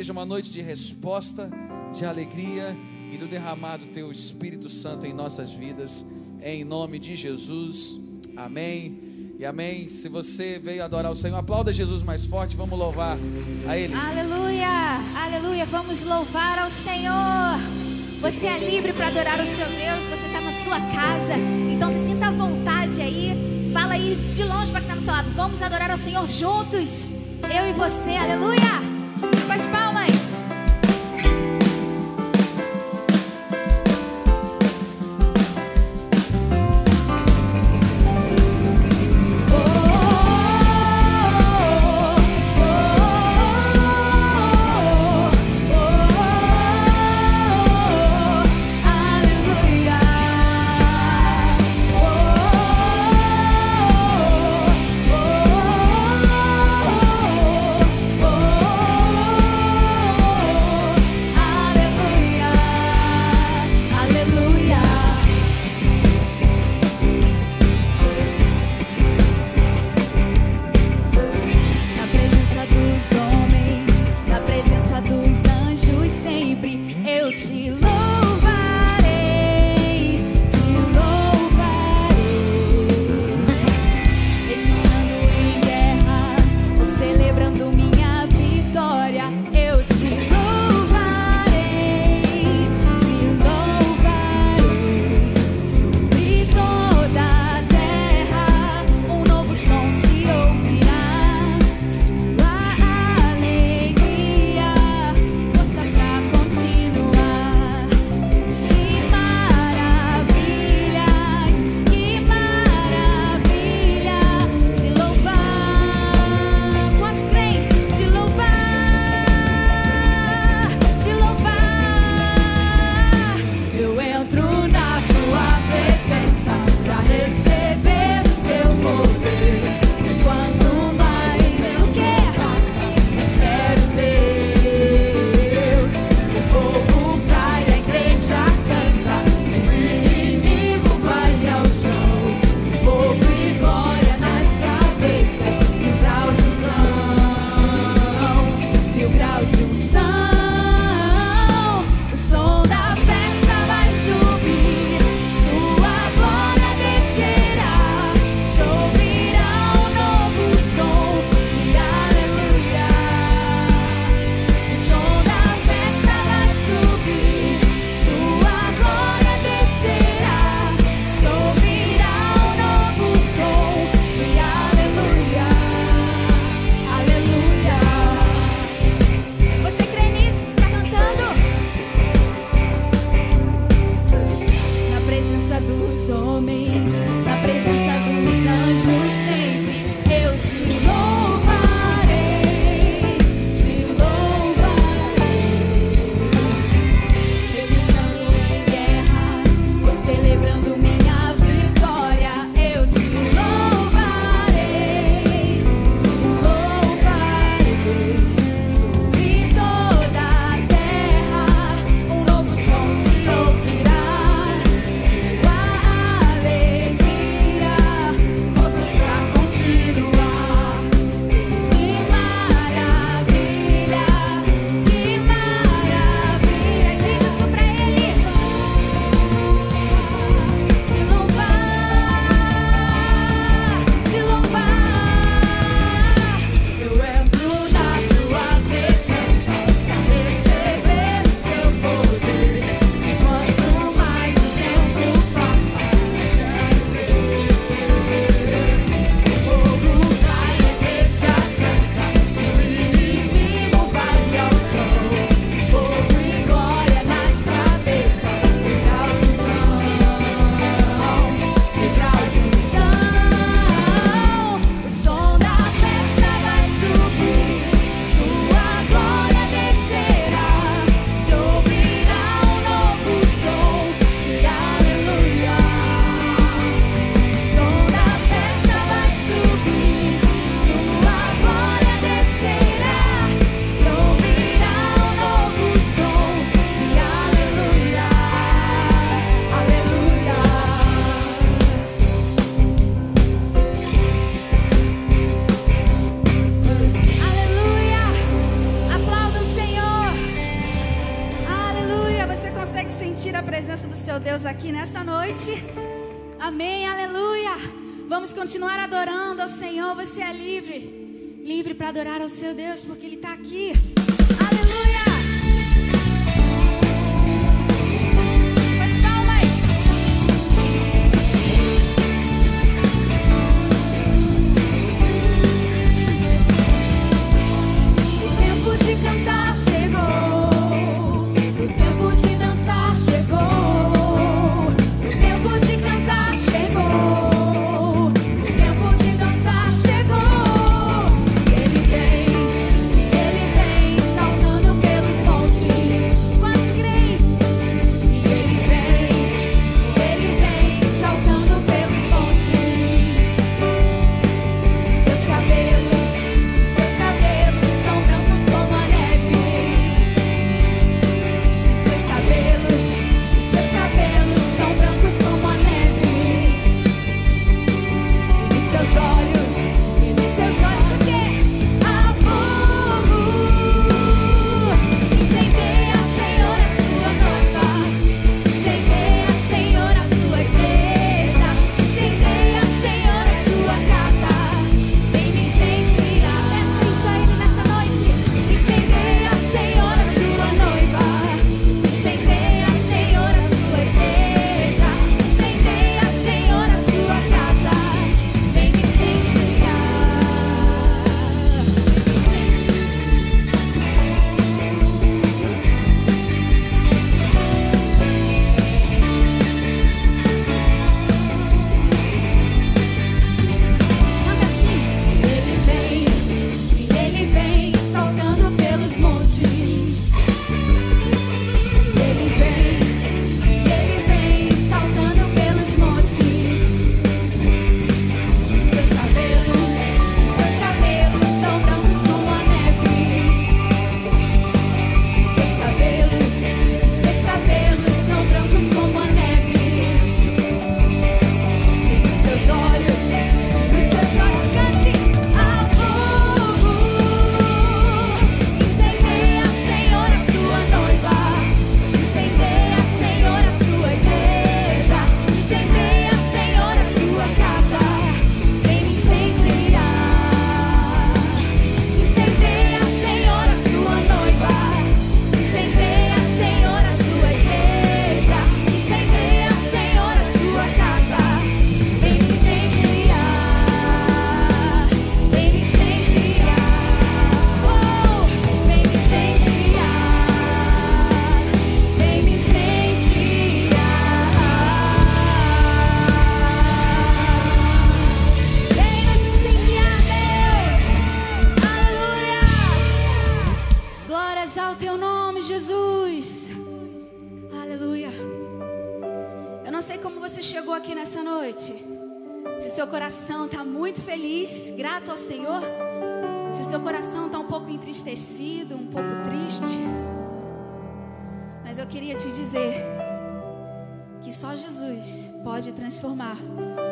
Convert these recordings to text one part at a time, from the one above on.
Seja uma noite de resposta, de alegria e do derramar do Teu Espírito Santo em nossas vidas, em nome de Jesus. Amém. E amém. Se você veio adorar o Senhor, aplauda Jesus mais forte. Vamos louvar a Ele. Aleluia, aleluia. Vamos louvar ao Senhor. Você é livre para adorar o seu Deus. Você está na sua casa. Então se sinta à vontade aí. Fala aí de longe para quem está no seu lado. Vamos adorar ao Senhor juntos. Eu e você. Aleluia. Com as palmas. continuar adorando ao Senhor, você é livre. Livre para adorar ao seu Deus, te dizer que só Jesus pode transformar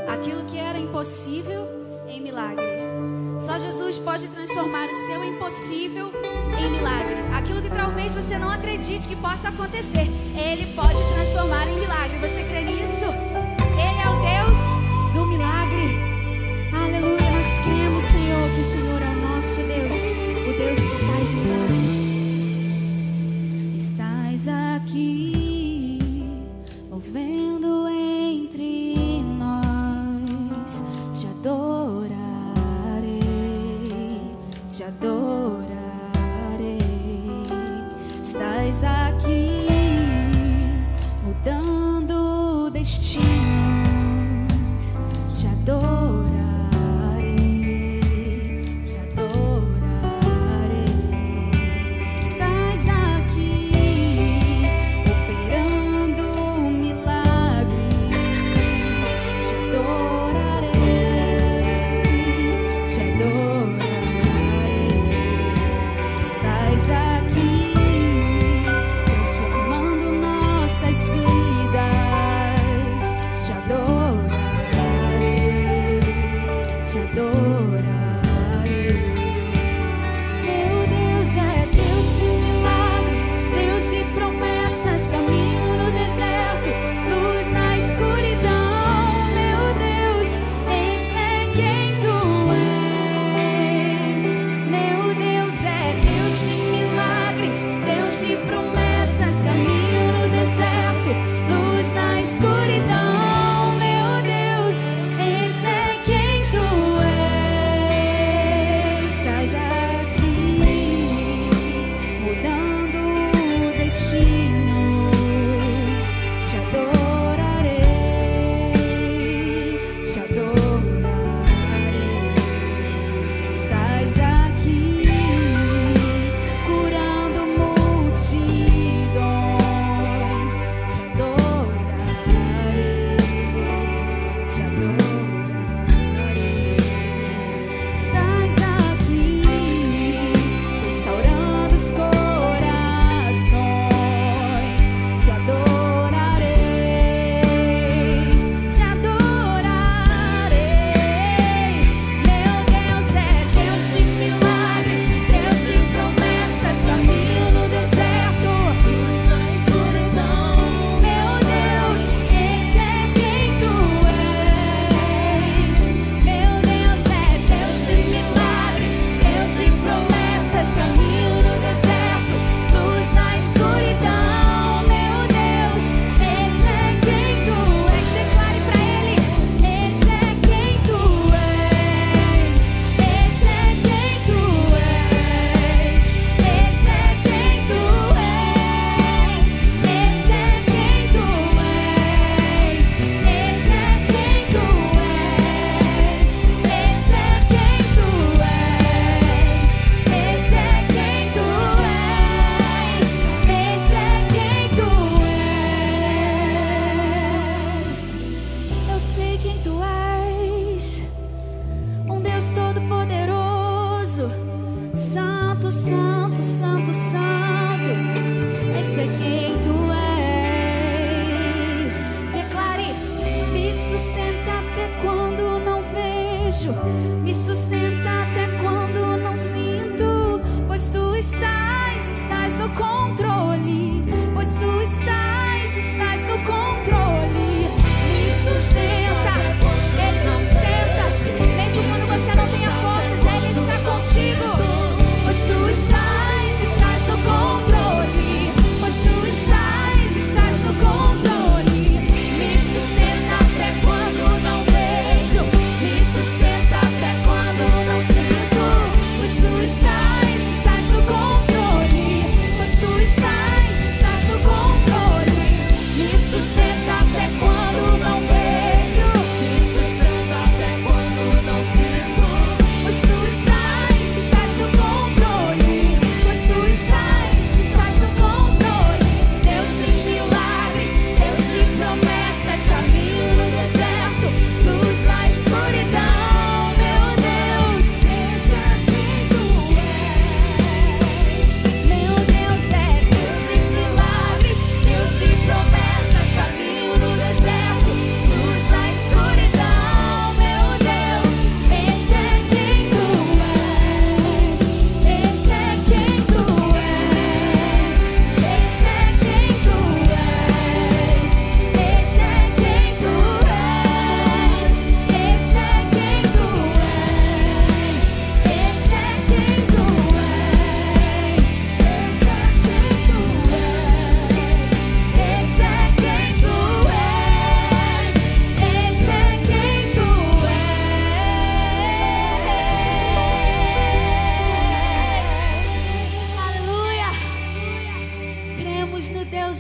aquilo que era impossível em milagre. Só Jesus pode transformar o seu impossível em milagre. Aquilo que talvez você não acredite que possa acontecer, Ele pode transformar em milagre. Você crê nisso? Ele é o Deus do milagre. Aleluia. Nós cremos, Senhor, que o Senhor é o nosso Deus, o Deus que faz milagre.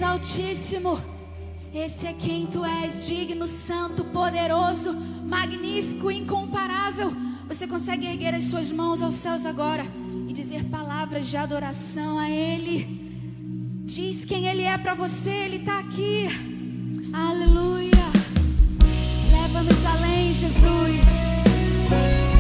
Altíssimo. Esse é quem tu és, digno, santo, poderoso, magnífico, incomparável. Você consegue erguer as suas mãos aos céus agora e dizer palavras de adoração a Ele. Diz quem Ele é para você, Ele está aqui. Aleluia. Leva-nos além, Jesus.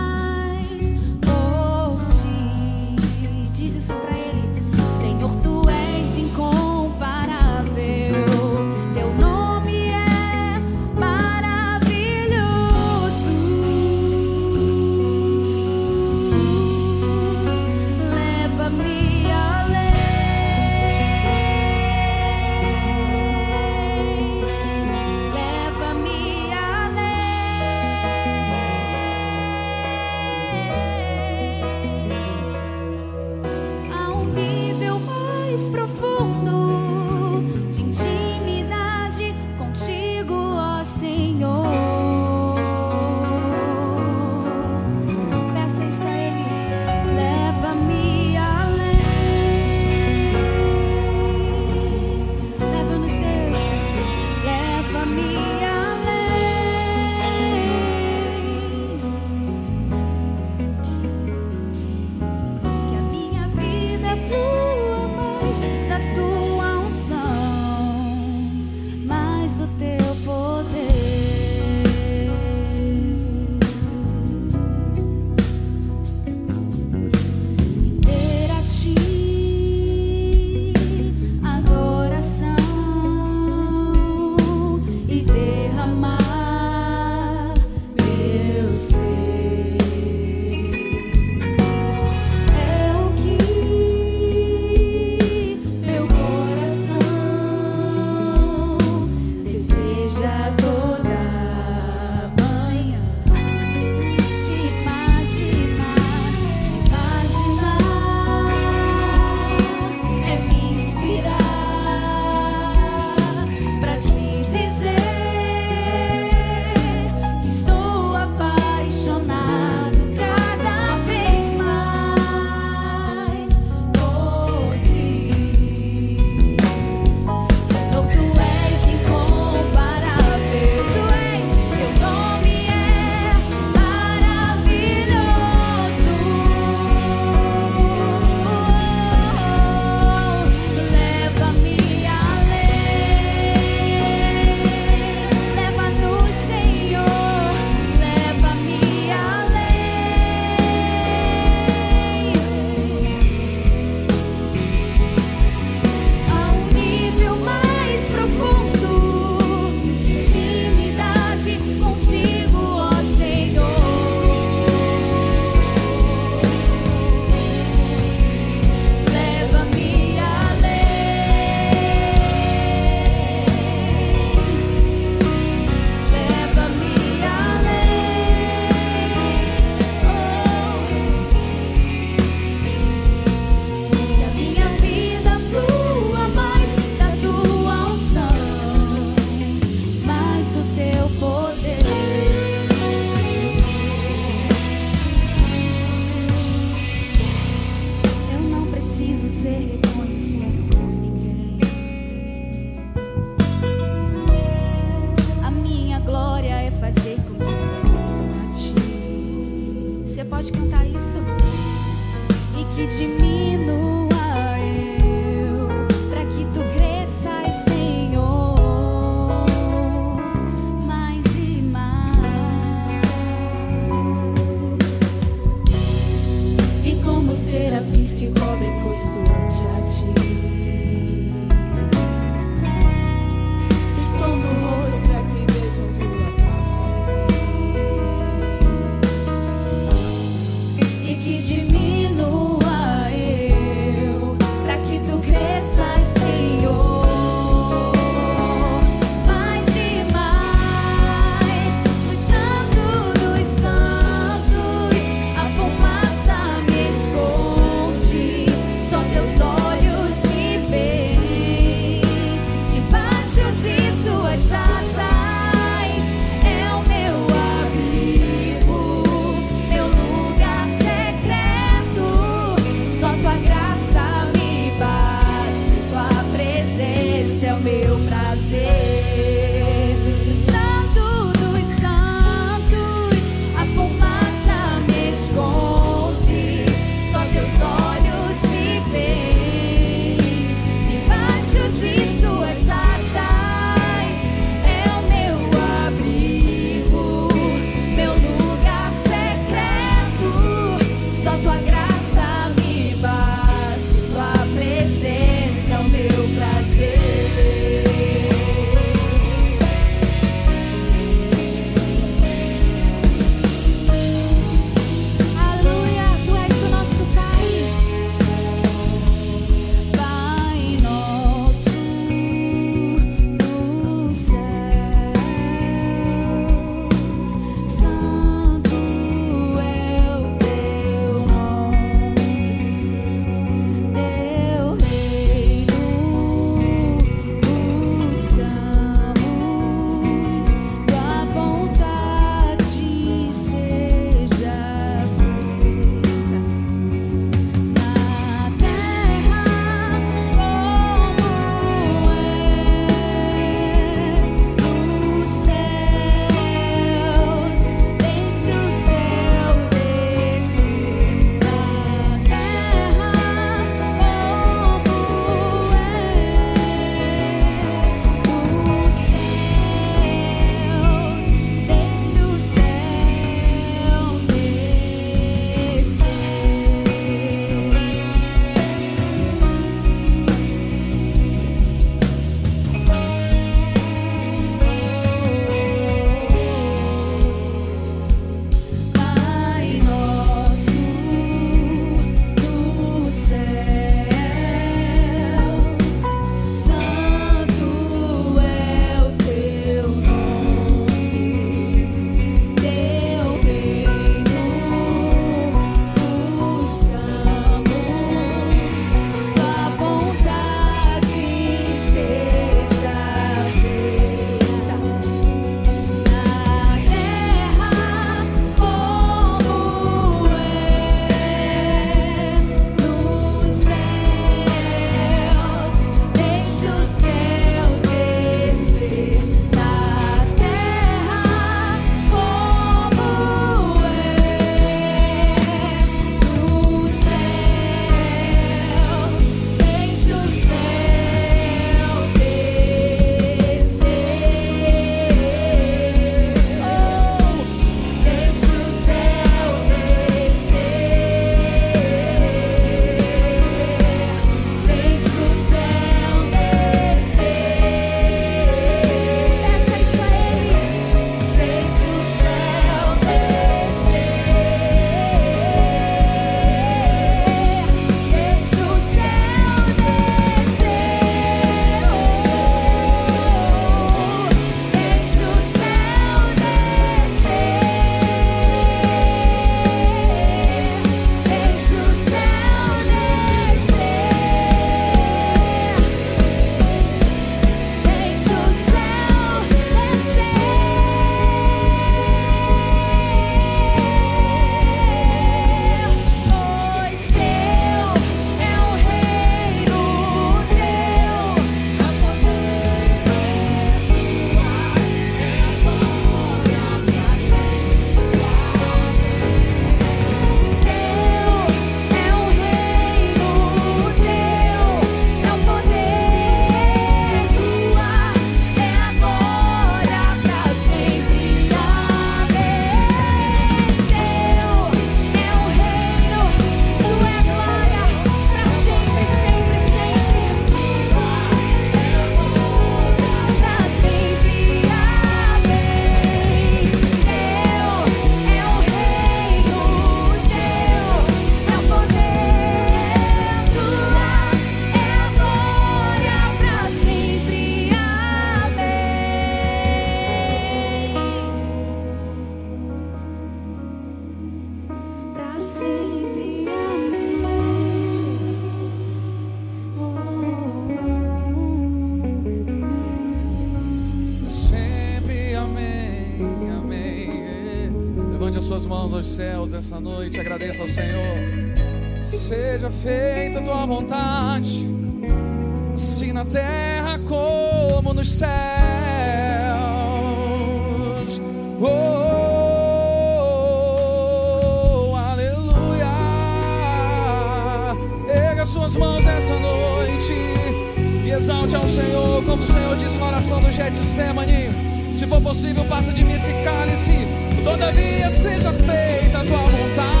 Exalte ao Senhor, como o Senhor disse na oração do Getsemane. Se for possível, passa de mim esse cálice. Todavia seja feita a tua vontade.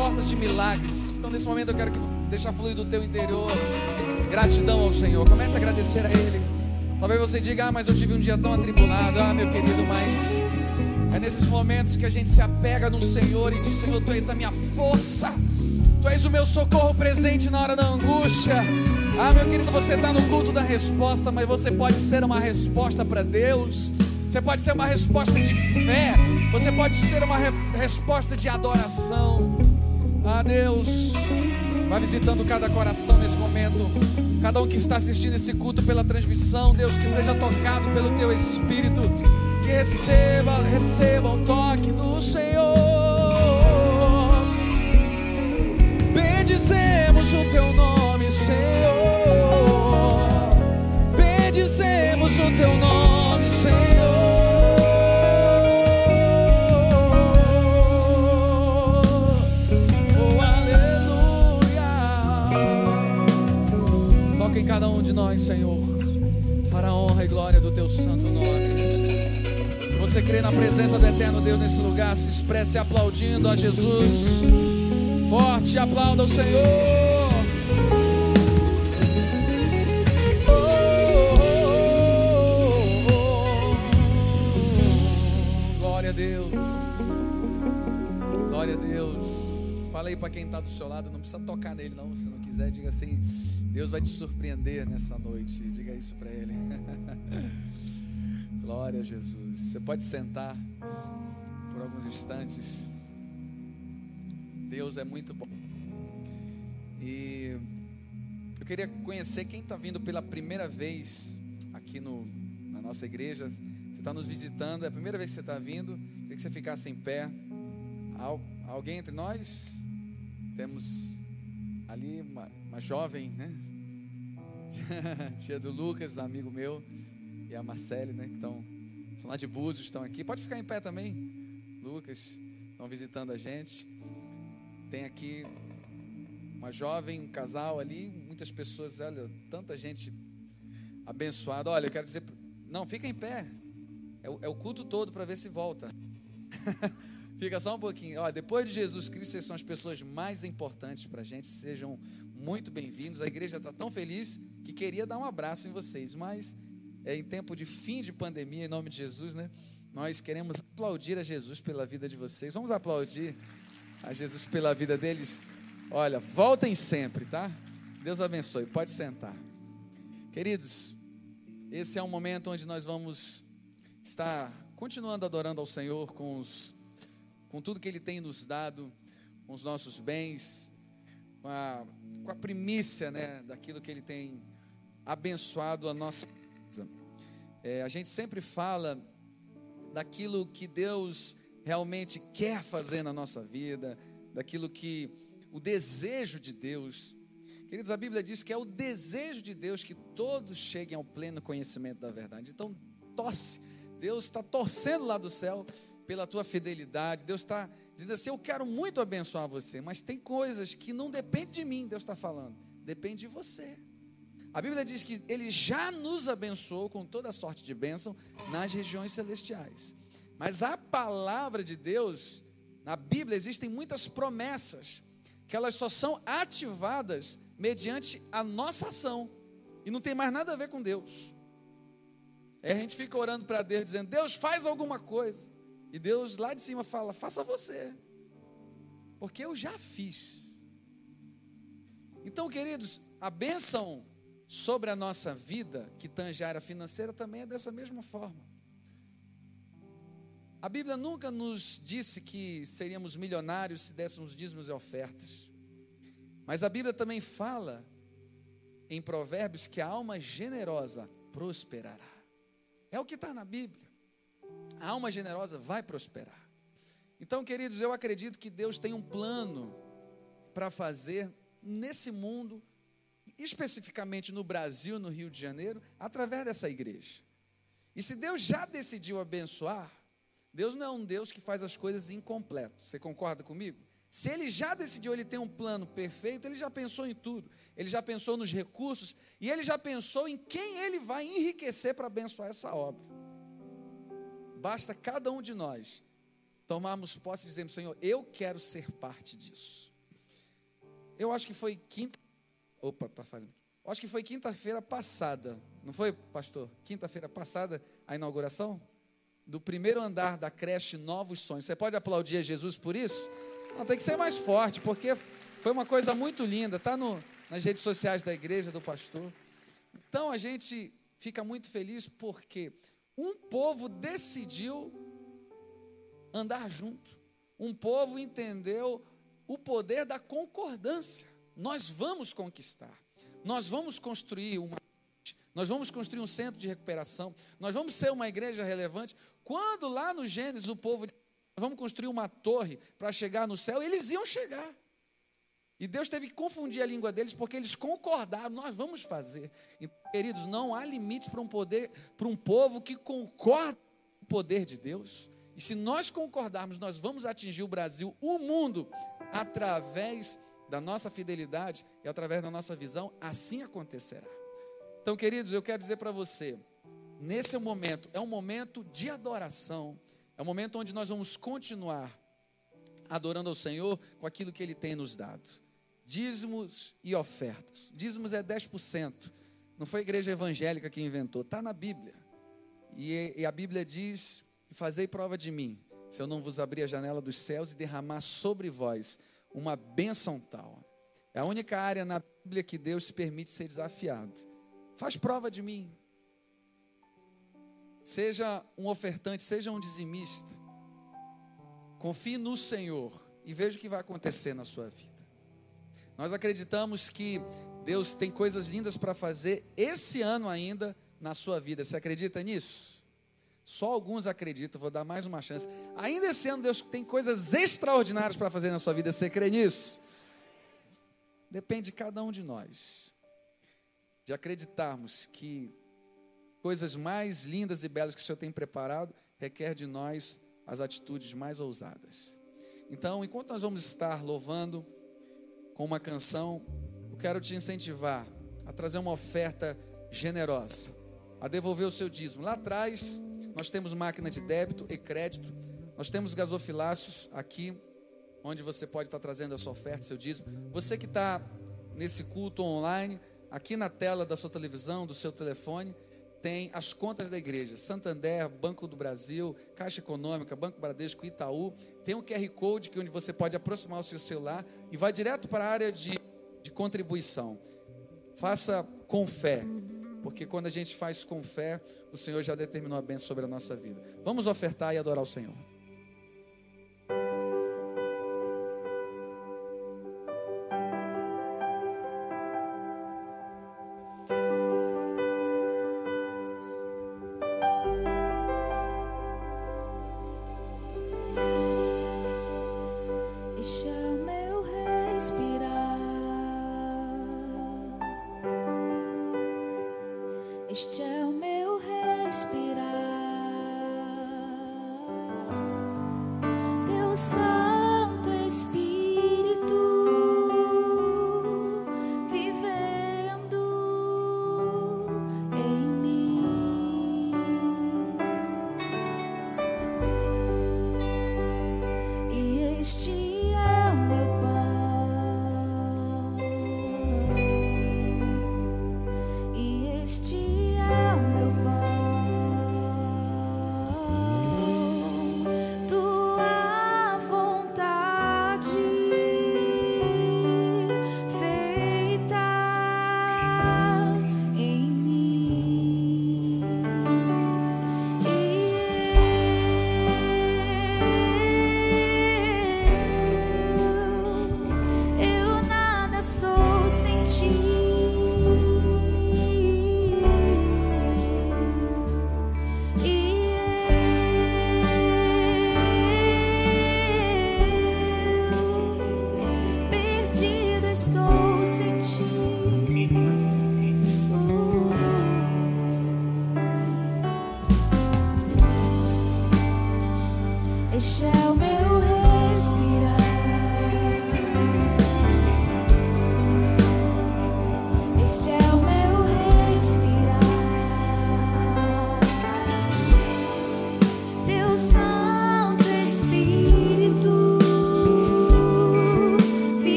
Portas de milagres. Então, nesse momento, eu quero que deixar fluir do teu interior gratidão ao Senhor. Comece a agradecer a Ele. Talvez você diga, ah, mas eu tive um dia tão atribulado. Ah, meu querido, mas é nesses momentos que a gente se apega no Senhor e diz: Senhor, Tu és a minha força. Tu és o meu socorro presente na hora da angústia. Ah, meu querido, você está no culto da resposta, mas você pode ser uma resposta para Deus. Você pode ser uma resposta de fé. Você pode ser uma re- resposta de adoração. Ah, Deus, vai visitando cada coração nesse momento. Cada um que está assistindo esse culto pela transmissão, Deus, que seja tocado pelo Teu Espírito. Que receba, receba o toque do Senhor. Bendizemos o teu nome, Senhor. Bendizemos o teu nome, Senhor. Nós, Senhor, para a honra e glória do teu santo nome. Se você crê na presença do eterno Deus nesse lugar, se expresse aplaudindo a Jesus. Forte aplauda o Senhor. Fala aí para quem está do seu lado, não precisa tocar nele não, se não quiser, diga assim: Deus vai te surpreender nessa noite. Diga isso para ele. Glória a Jesus. Você pode sentar por alguns instantes. Deus é muito bom. E eu queria conhecer quem está vindo pela primeira vez aqui no, na nossa igreja. Você está nos visitando, é a primeira vez que você está vindo. Queria que você ficasse em pé. Al- alguém entre nós? Temos ali uma, uma jovem, né? Tia do Lucas, amigo meu, e a Marcele, né? Que estão, são lá de Búzios, estão aqui. Pode ficar em pé também, Lucas. Estão visitando a gente. Tem aqui uma jovem, um casal ali, muitas pessoas, olha, tanta gente abençoada. Olha, eu quero dizer, não, fica em pé. É o, é o culto todo para ver se volta. fica só um pouquinho. Olha, depois de Jesus Cristo, vocês são as pessoas mais importantes para a gente. Sejam muito bem-vindos. A igreja está tão feliz que queria dar um abraço em vocês, mas é em tempo de fim de pandemia, em nome de Jesus, né? Nós queremos aplaudir a Jesus pela vida de vocês. Vamos aplaudir a Jesus pela vida deles. Olha, voltem sempre, tá? Deus abençoe. Pode sentar. Queridos, esse é um momento onde nós vamos estar continuando adorando ao Senhor com, os, com tudo que Ele tem nos dado, com os nossos bens, com a, com a primícia né, daquilo que Ele tem abençoado a nossa casa. É, a gente sempre fala daquilo que Deus realmente quer fazer na nossa vida, daquilo que o desejo de Deus. Queridos, a Bíblia diz que é o desejo de Deus que todos cheguem ao pleno conhecimento da verdade. Então, torce. Deus está torcendo lá do céu pela tua fidelidade. Deus está dizendo assim: Eu quero muito abençoar você, mas tem coisas que não dependem de mim, Deus está falando, depende de você. A Bíblia diz que Ele já nos abençoou com toda sorte de bênção nas regiões celestiais. Mas a palavra de Deus, na Bíblia, existem muitas promessas, que elas só são ativadas mediante a nossa ação, e não tem mais nada a ver com Deus. Aí a gente fica orando para Deus, dizendo: Deus, faz alguma coisa. E Deus lá de cima fala: faça você, porque eu já fiz. Então, queridos, a bênção sobre a nossa vida, que tange a área financeira, também é dessa mesma forma. A Bíblia nunca nos disse que seríamos milionários se dessemos dízimos e ofertas. Mas a Bíblia também fala em Provérbios que a alma generosa prosperará. É o que está na Bíblia. A alma generosa vai prosperar. Então, queridos, eu acredito que Deus tem um plano para fazer nesse mundo, especificamente no Brasil, no Rio de Janeiro, através dessa igreja. E se Deus já decidiu abençoar, Deus não é um Deus que faz as coisas incompleto. Você concorda comigo? Se ele já decidiu, ele tem um plano perfeito, ele já pensou em tudo. Ele já pensou nos recursos e ele já pensou em quem ele vai enriquecer para abençoar essa obra. Basta cada um de nós tomarmos posse e dizermos, Senhor, eu quero ser parte disso. Eu acho que foi quinta. Opa, tá falhando. Eu acho que foi quinta-feira passada, não foi, pastor? Quinta-feira passada a inauguração do primeiro andar da creche Novos Sonhos. Você pode aplaudir a Jesus por isso? Não, tem que ser mais forte, porque foi uma coisa muito linda. Está nas redes sociais da igreja, do pastor. Então a gente fica muito feliz porque um povo decidiu andar junto. Um povo entendeu o poder da concordância. Nós vamos conquistar. Nós vamos construir uma nós vamos construir um centro de recuperação. Nós vamos ser uma igreja relevante. Quando lá no Gênesis o povo vamos construir uma torre para chegar no céu, eles iam chegar. E Deus teve que confundir a língua deles porque eles concordaram, nós vamos fazer. E, queridos, não há limites para um poder, para um povo que concorda com o poder de Deus. E se nós concordarmos, nós vamos atingir o Brasil, o mundo, através da nossa fidelidade e através da nossa visão, assim acontecerá. Então, queridos, eu quero dizer para você, nesse momento, é um momento de adoração, é um momento onde nós vamos continuar adorando ao Senhor com aquilo que Ele tem nos dado. Dízimos e ofertas. Dízimos é 10%. Não foi a igreja evangélica que inventou, está na Bíblia. E, e a Bíblia diz: Fazei prova de mim, se eu não vos abrir a janela dos céus e derramar sobre vós uma bênção tal. É a única área na Bíblia que Deus se permite ser desafiado. Faz prova de mim. Seja um ofertante, seja um dizimista. Confie no Senhor e veja o que vai acontecer na sua vida. Nós acreditamos que Deus tem coisas lindas para fazer esse ano ainda na sua vida. Você acredita nisso? Só alguns acreditam, vou dar mais uma chance. Ainda esse ano Deus tem coisas extraordinárias para fazer na sua vida. Você crê nisso? Depende de cada um de nós de acreditarmos que coisas mais lindas e belas que o Senhor tem preparado requer de nós as atitudes mais ousadas. Então, enquanto nós vamos estar louvando com uma canção, eu quero te incentivar a trazer uma oferta generosa, a devolver o seu dízimo. Lá atrás, nós temos máquina de débito e crédito, nós temos gasofilácios aqui, onde você pode estar trazendo a sua oferta, seu dízimo. Você que está nesse culto online, Aqui na tela da sua televisão, do seu telefone, tem as contas da igreja: Santander, Banco do Brasil, Caixa Econômica, Banco Bradesco, Itaú. Tem um QR Code que onde você pode aproximar o seu celular e vai direto para a área de, de contribuição. Faça com fé, porque quando a gente faz com fé, o Senhor já determinou a bênção sobre a nossa vida. Vamos ofertar e adorar o Senhor.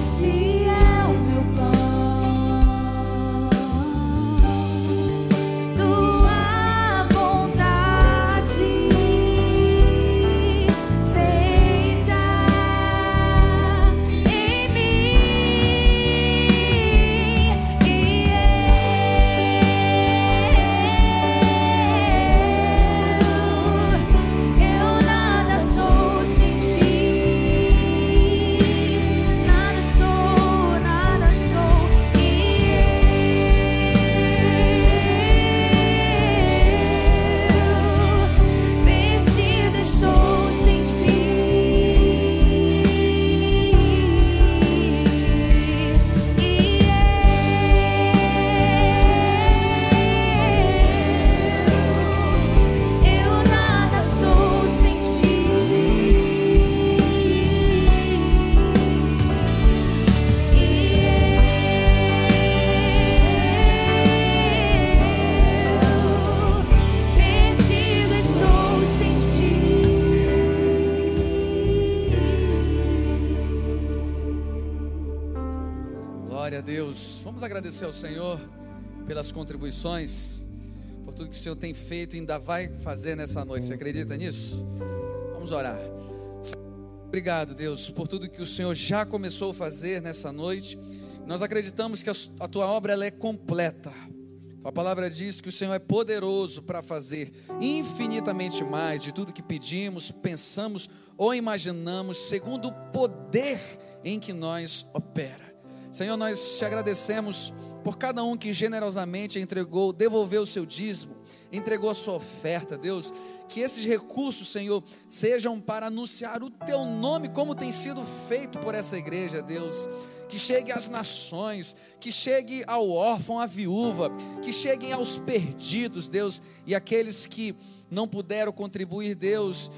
sim. Por tudo que o Senhor tem feito e ainda vai fazer nessa noite. Você acredita nisso? Vamos orar. Obrigado, Deus, por tudo que o Senhor já começou a fazer nessa noite. Nós acreditamos que a tua obra ela é completa. A palavra diz que o Senhor é poderoso para fazer infinitamente mais de tudo que pedimos, pensamos ou imaginamos, segundo o poder em que nós opera. Senhor, nós te agradecemos por cada um que generosamente entregou, devolveu o seu dízimo, entregou a sua oferta, Deus. Que esses recursos, Senhor, sejam para anunciar o teu nome, como tem sido feito por essa igreja, Deus. Que chegue às nações, que chegue ao órfão, à viúva, que cheguem aos perdidos, Deus, e aqueles que não puderam contribuir, Deus,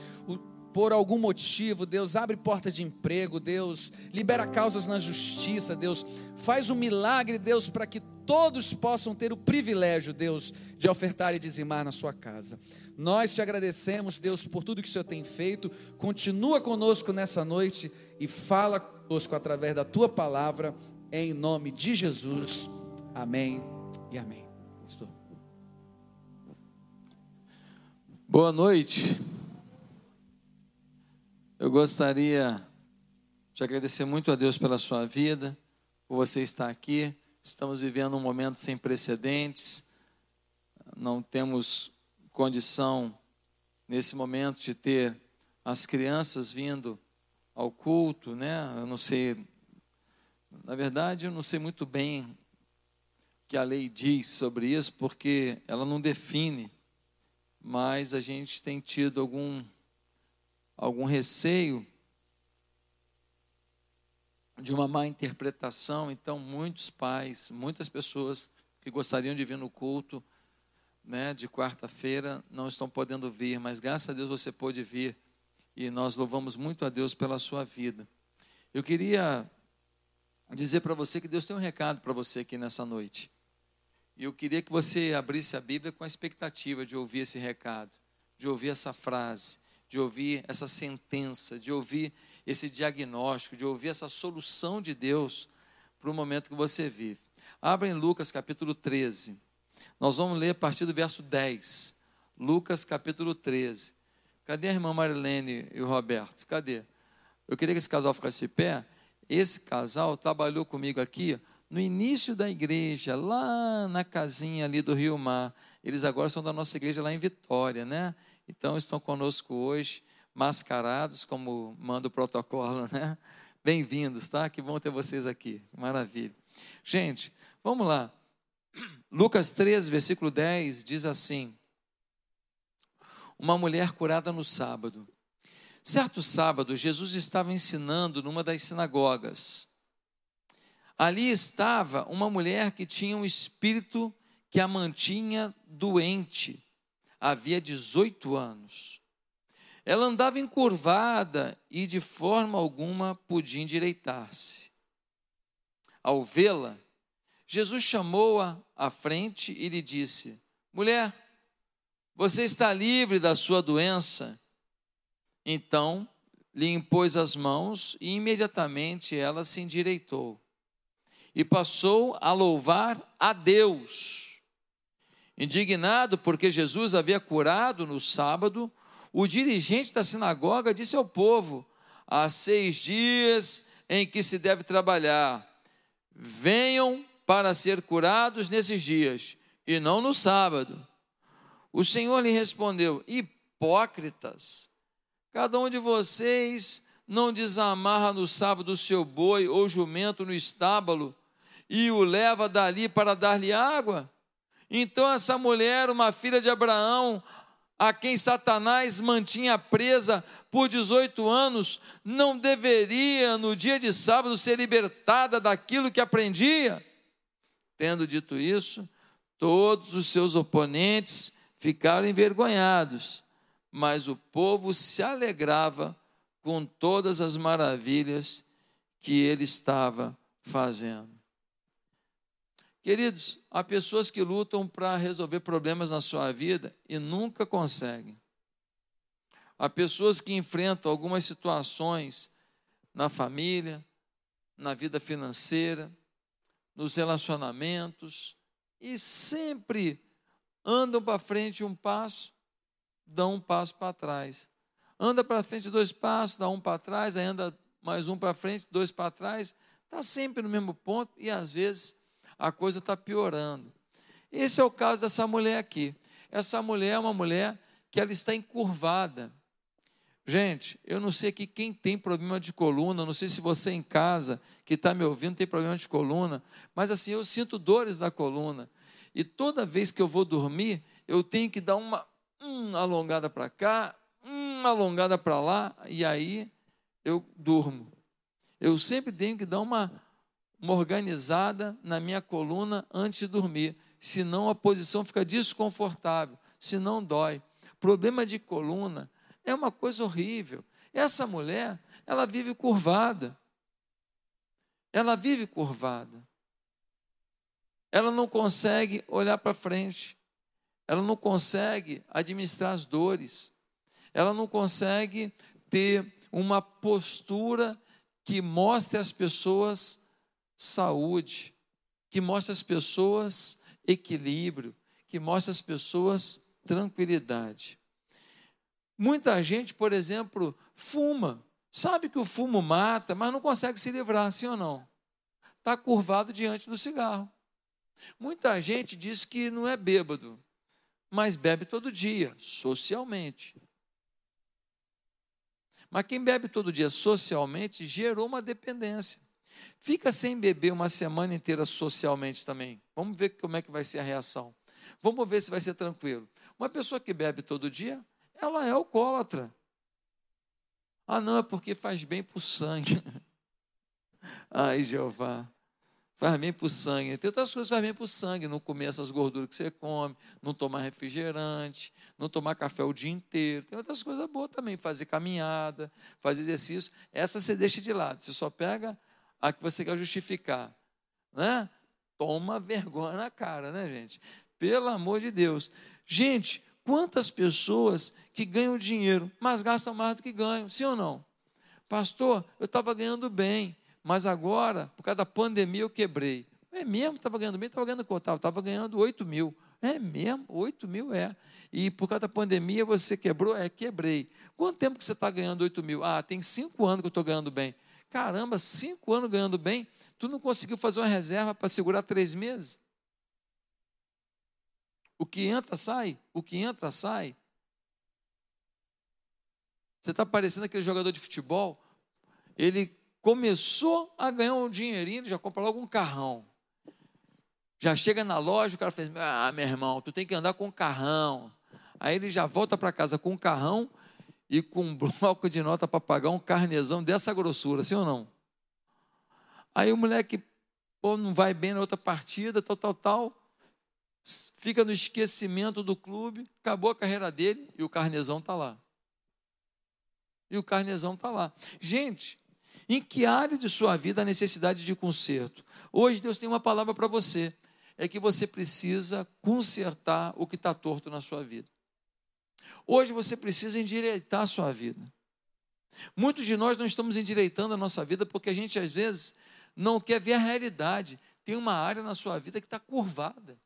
por algum motivo, Deus, abre portas de emprego, Deus, libera causas na justiça, Deus, faz um milagre, Deus, para que todos possam ter o privilégio, Deus, de ofertar e dizimar na sua casa. Nós te agradecemos, Deus, por tudo que o Senhor tem feito. Continua conosco nessa noite e fala conosco através da tua palavra, em nome de Jesus. Amém e amém. Pastor. Boa noite. Eu gostaria de agradecer muito a Deus pela sua vida, por você estar aqui. Estamos vivendo um momento sem precedentes. Não temos condição nesse momento de ter as crianças vindo ao culto, né? Eu não sei, na verdade, eu não sei muito bem o que a lei diz sobre isso, porque ela não define mas a gente tem tido algum, algum receio de uma má interpretação. Então, muitos pais, muitas pessoas que gostariam de vir no culto né, de quarta-feira não estão podendo vir, mas graças a Deus você pôde vir e nós louvamos muito a Deus pela sua vida. Eu queria dizer para você que Deus tem um recado para você aqui nessa noite. E eu queria que você abrisse a Bíblia com a expectativa de ouvir esse recado, de ouvir essa frase, de ouvir essa sentença, de ouvir esse diagnóstico, de ouvir essa solução de Deus para o momento que você vive. Abra em Lucas capítulo 13. Nós vamos ler a partir do verso 10. Lucas capítulo 13. Cadê a irmã Marilene e o Roberto? Cadê? Eu queria que esse casal ficasse de pé. Esse casal trabalhou comigo aqui no início da igreja, lá na casinha ali do Rio Mar. Eles agora são da nossa igreja lá em Vitória, né? Então estão conosco hoje, mascarados, como manda o protocolo, né? Bem-vindos, tá? Que bom ter vocês aqui. Maravilha. Gente, vamos lá. Lucas 13, versículo 10 diz assim: Uma mulher curada no sábado. Certo sábado, Jesus estava ensinando numa das sinagogas. Ali estava uma mulher que tinha um espírito que a mantinha doente. Havia 18 anos. Ela andava encurvada e de forma alguma podia endireitar-se. Ao vê-la, Jesus chamou-a à frente e lhe disse: Mulher, você está livre da sua doença. Então lhe impôs as mãos e imediatamente ela se endireitou e passou a louvar a Deus. Indignado porque Jesus havia curado no sábado, o dirigente da sinagoga disse ao povo: há seis dias em que se deve trabalhar, venham para ser curados nesses dias e não no sábado. O Senhor lhe respondeu: Hipócritas, cada um de vocês não desamarra no sábado o seu boi ou jumento no estábulo e o leva dali para dar-lhe água? Então essa mulher, uma filha de Abraão, a quem Satanás mantinha presa por 18 anos, não deveria no dia de sábado ser libertada daquilo que aprendia? Tendo dito isso, todos os seus oponentes ficaram envergonhados, mas o povo se alegrava com todas as maravilhas que ele estava fazendo. Queridos, há pessoas que lutam para resolver problemas na sua vida e nunca conseguem. Há pessoas que enfrentam algumas situações na família, na vida financeira, nos relacionamentos e sempre andam para frente um passo, dão um passo para trás. Anda para frente dois passos, dá um para trás, aí anda mais um para frente, dois para trás. Está sempre no mesmo ponto e às vezes a coisa está piorando. Esse é o caso dessa mulher aqui. Essa mulher é uma mulher que ela está encurvada. Gente, eu não sei aqui quem tem problema de coluna, não sei se você em casa que está me ouvindo tem problema de coluna, mas assim, eu sinto dores da coluna. E toda vez que eu vou dormir, eu tenho que dar uma hum, alongada para cá, uma alongada para lá, e aí eu durmo. Eu sempre tenho que dar uma uma organizada na minha coluna antes de dormir, senão a posição fica desconfortável, senão dói. Problema de coluna é uma coisa horrível. Essa mulher, ela vive curvada. Ela vive curvada. Ela não consegue olhar para frente. Ela não consegue administrar as dores. Ela não consegue ter uma postura que mostre às pessoas saúde, que mostra às pessoas equilíbrio, que mostra às pessoas tranquilidade. Muita gente, por exemplo, fuma, sabe que o fumo mata, mas não consegue se livrar, sim ou não? Está curvado diante do cigarro. Muita gente diz que não é bêbado, mas bebe todo dia, socialmente. Mas quem bebe todo dia socialmente gerou uma dependência. Fica sem beber uma semana inteira socialmente também. Vamos ver como é que vai ser a reação. Vamos ver se vai ser tranquilo. Uma pessoa que bebe todo dia, ela é alcoólatra. Ah, não, é porque faz bem para o sangue. Ai, Jeová. Faz bem para o sangue. Tem outras coisas que faz bem para o sangue. Não comer essas gorduras que você come, não tomar refrigerante, não tomar café o dia inteiro. Tem outras coisas boas também. Fazer caminhada, fazer exercício. Essa você deixa de lado. Você só pega a que você quer justificar, né? Toma vergonha na cara, né, gente? Pelo amor de Deus. Gente, quantas pessoas que ganham dinheiro, mas gastam mais do que ganham, sim ou não? Pastor, eu estava ganhando bem, mas agora, por causa da pandemia, eu quebrei. É mesmo? Estava ganhando bem? Estava ganhando quanto? Estava ganhando 8 mil. É mesmo? 8 mil é. E por causa da pandemia você quebrou? É, quebrei. Quanto tempo que você está ganhando 8 mil? Ah, tem 5 anos que eu estou ganhando bem. Caramba, cinco anos ganhando bem, tu não conseguiu fazer uma reserva para segurar três meses? O que entra, sai. O que entra, sai. Você está parecendo aquele jogador de futebol. Ele começou a ganhar um dinheirinho, já compra logo um carrão. Já chega na loja, o cara fez: Ah, meu irmão, tu tem que andar com um carrão. Aí ele já volta para casa com um carrão e com um bloco de nota para pagar um carnezão dessa grossura, sim ou não? Aí o moleque pô, não vai bem na outra partida, tal, tal, tal, fica no esquecimento do clube, acabou a carreira dele e o carnezão está lá. E o carnezão está lá. Gente, em que área de sua vida há necessidade de conserto? Hoje Deus tem uma palavra para você. É que você precisa consertar o que está torto na sua vida. Hoje você precisa endireitar a sua vida. Muitos de nós não estamos endireitando a nossa vida porque a gente, às vezes, não quer ver a realidade. Tem uma área na sua vida que está curvada.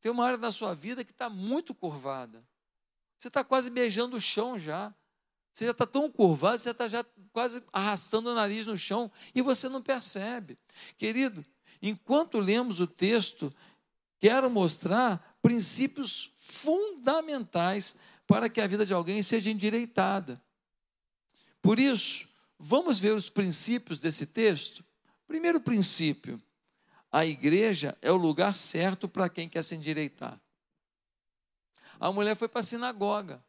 Tem uma área na sua vida que está muito curvada. Você está quase beijando o chão já. Você já está tão curvado, você está já quase arrastando o nariz no chão e você não percebe. Querido, enquanto lemos o texto, quero mostrar princípios fundamentais para que a vida de alguém seja endireitada. Por isso, vamos ver os princípios desse texto? Primeiro princípio: a igreja é o lugar certo para quem quer se endireitar. A mulher foi para a sinagoga.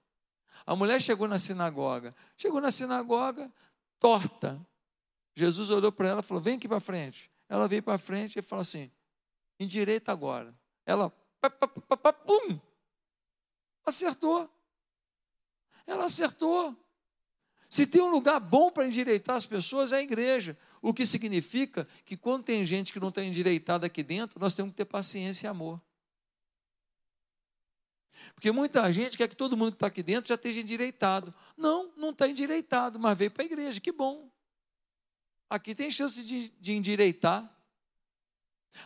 A mulher chegou na sinagoga. Chegou na sinagoga torta. Jesus olhou para ela e falou: Vem aqui para frente. Ela veio para frente e falou assim: Endireita agora. Ela, pum, acertou. Ela acertou. Se tem um lugar bom para endireitar as pessoas, é a igreja. O que significa que quando tem gente que não está endireitada aqui dentro, nós temos que ter paciência e amor. Porque muita gente quer que todo mundo que está aqui dentro já esteja endireitado. Não, não está endireitado, mas veio para a igreja, que bom. Aqui tem chance de, de endireitar.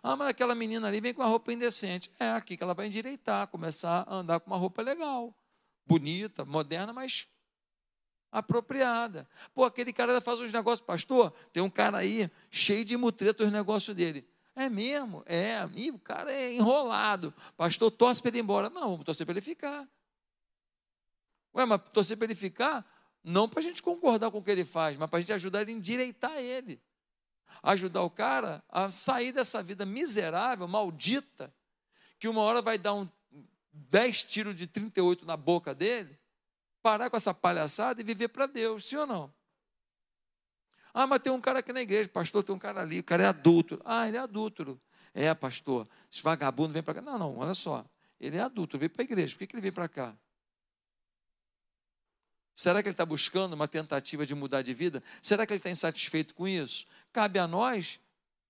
Ah, mas aquela menina ali vem com uma roupa indecente. É aqui que ela vai endireitar, começar a andar com uma roupa legal, bonita, moderna, mas apropriada. Pô, aquele cara faz uns negócios, pastor, tem um cara aí cheio de mutreta os negócios dele. É mesmo? É, amigo, o cara é enrolado. Pastor, torce para ele ir embora. Não, vamos torcer para ele ficar. Ué, mas torcer para ele ficar, não para a gente concordar com o que ele faz, mas para a gente ajudar ele a endireitar ele. Ajudar o cara a sair dessa vida miserável, maldita, que uma hora vai dar um 10 tiros de 38 na boca dele, parar com essa palhaçada e viver para Deus, sim ou não? Ah, mas tem um cara aqui na igreja, pastor, tem um cara ali, o cara é adulto. Ah, ele é adúltero. É, pastor, esse vagabundo vem para cá. Não, não, olha só. Ele é adulto, veio para a igreja. Por que, que ele veio para cá? Será que ele está buscando uma tentativa de mudar de vida? Será que ele está insatisfeito com isso? Cabe a nós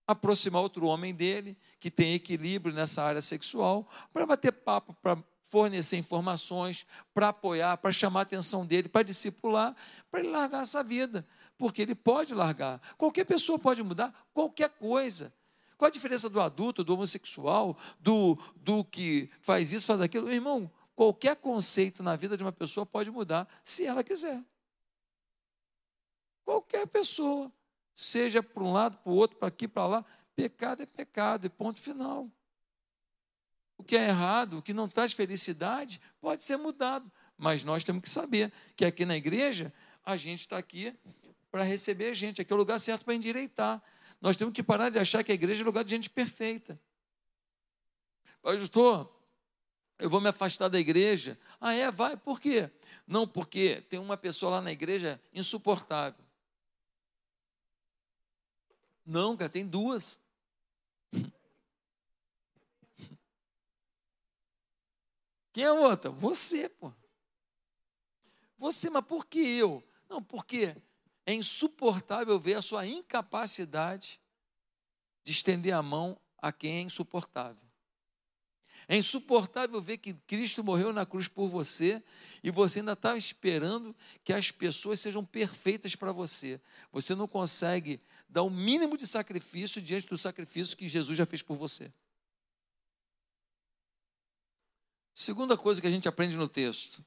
aproximar outro homem dele, que tem equilíbrio nessa área sexual, para bater papo, para fornecer informações, para apoiar, para chamar a atenção dele, para discipular, para ele largar essa vida porque ele pode largar. Qualquer pessoa pode mudar qualquer coisa. Qual a diferença do adulto, do homossexual, do, do que faz isso, faz aquilo? Irmão, qualquer conceito na vida de uma pessoa pode mudar se ela quiser. Qualquer pessoa, seja para um lado, para o outro, para aqui, para lá, pecado é pecado, e ponto final. O que é errado, o que não traz felicidade, pode ser mudado. Mas nós temos que saber que aqui na igreja, a gente está aqui para receber gente. Aqui é o lugar certo para endireitar. Nós temos que parar de achar que a igreja é lugar de gente perfeita. Pastor, eu vou me afastar da igreja. Ah, é? Vai. Por quê? Não, porque tem uma pessoa lá na igreja insuportável. Não, cara, tem duas. Quem é a outra? Você, pô. Você, mas por que eu? Não, porque é insuportável ver a sua incapacidade de estender a mão a quem é insuportável. É insuportável ver que Cristo morreu na cruz por você e você ainda está esperando que as pessoas sejam perfeitas para você. Você não consegue dar o um mínimo de sacrifício diante do sacrifício que Jesus já fez por você. Segunda coisa que a gente aprende no texto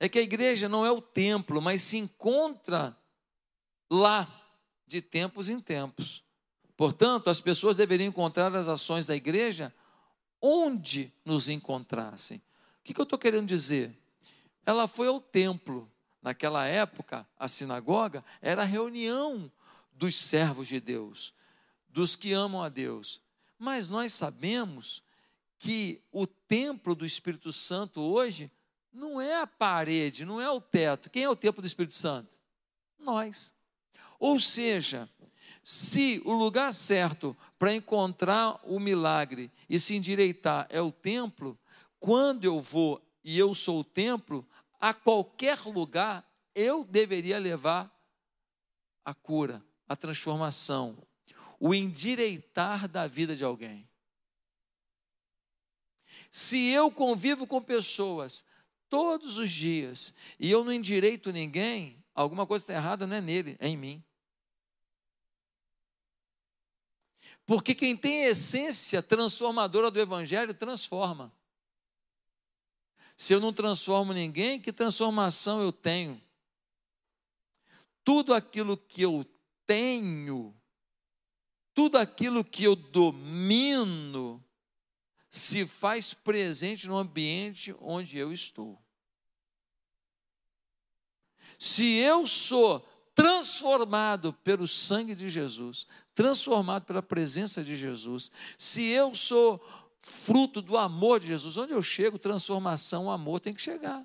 é que a igreja não é o templo, mas se encontra lá de tempos em tempos. Portanto, as pessoas deveriam encontrar as ações da igreja onde nos encontrassem. O que, eu estou querendo dizer? Ela foi ao templo. Naquela época, a sinagoga era a reunião dos servos de Deus, dos que amam a Deus. Mas nós sabemos que o templo do Espírito Santo hoje não é a parede, não é o teto. Quem é o templo do Espírito Santo? Nós. Ou seja, se o lugar certo para encontrar o milagre e se endireitar é o templo, quando eu vou e eu sou o templo, a qualquer lugar eu deveria levar a cura, a transformação, o endireitar da vida de alguém. Se eu convivo com pessoas todos os dias, e eu não endireito ninguém, alguma coisa está errada, não é nele, é em mim. Porque quem tem essência transformadora do Evangelho transforma. Se eu não transformo ninguém, que transformação eu tenho? Tudo aquilo que eu tenho, tudo aquilo que eu domino, se faz presente no ambiente onde eu estou. Se eu sou transformado pelo sangue de Jesus, transformado pela presença de Jesus, se eu sou fruto do amor de Jesus, onde eu chego, transformação, amor tem que chegar.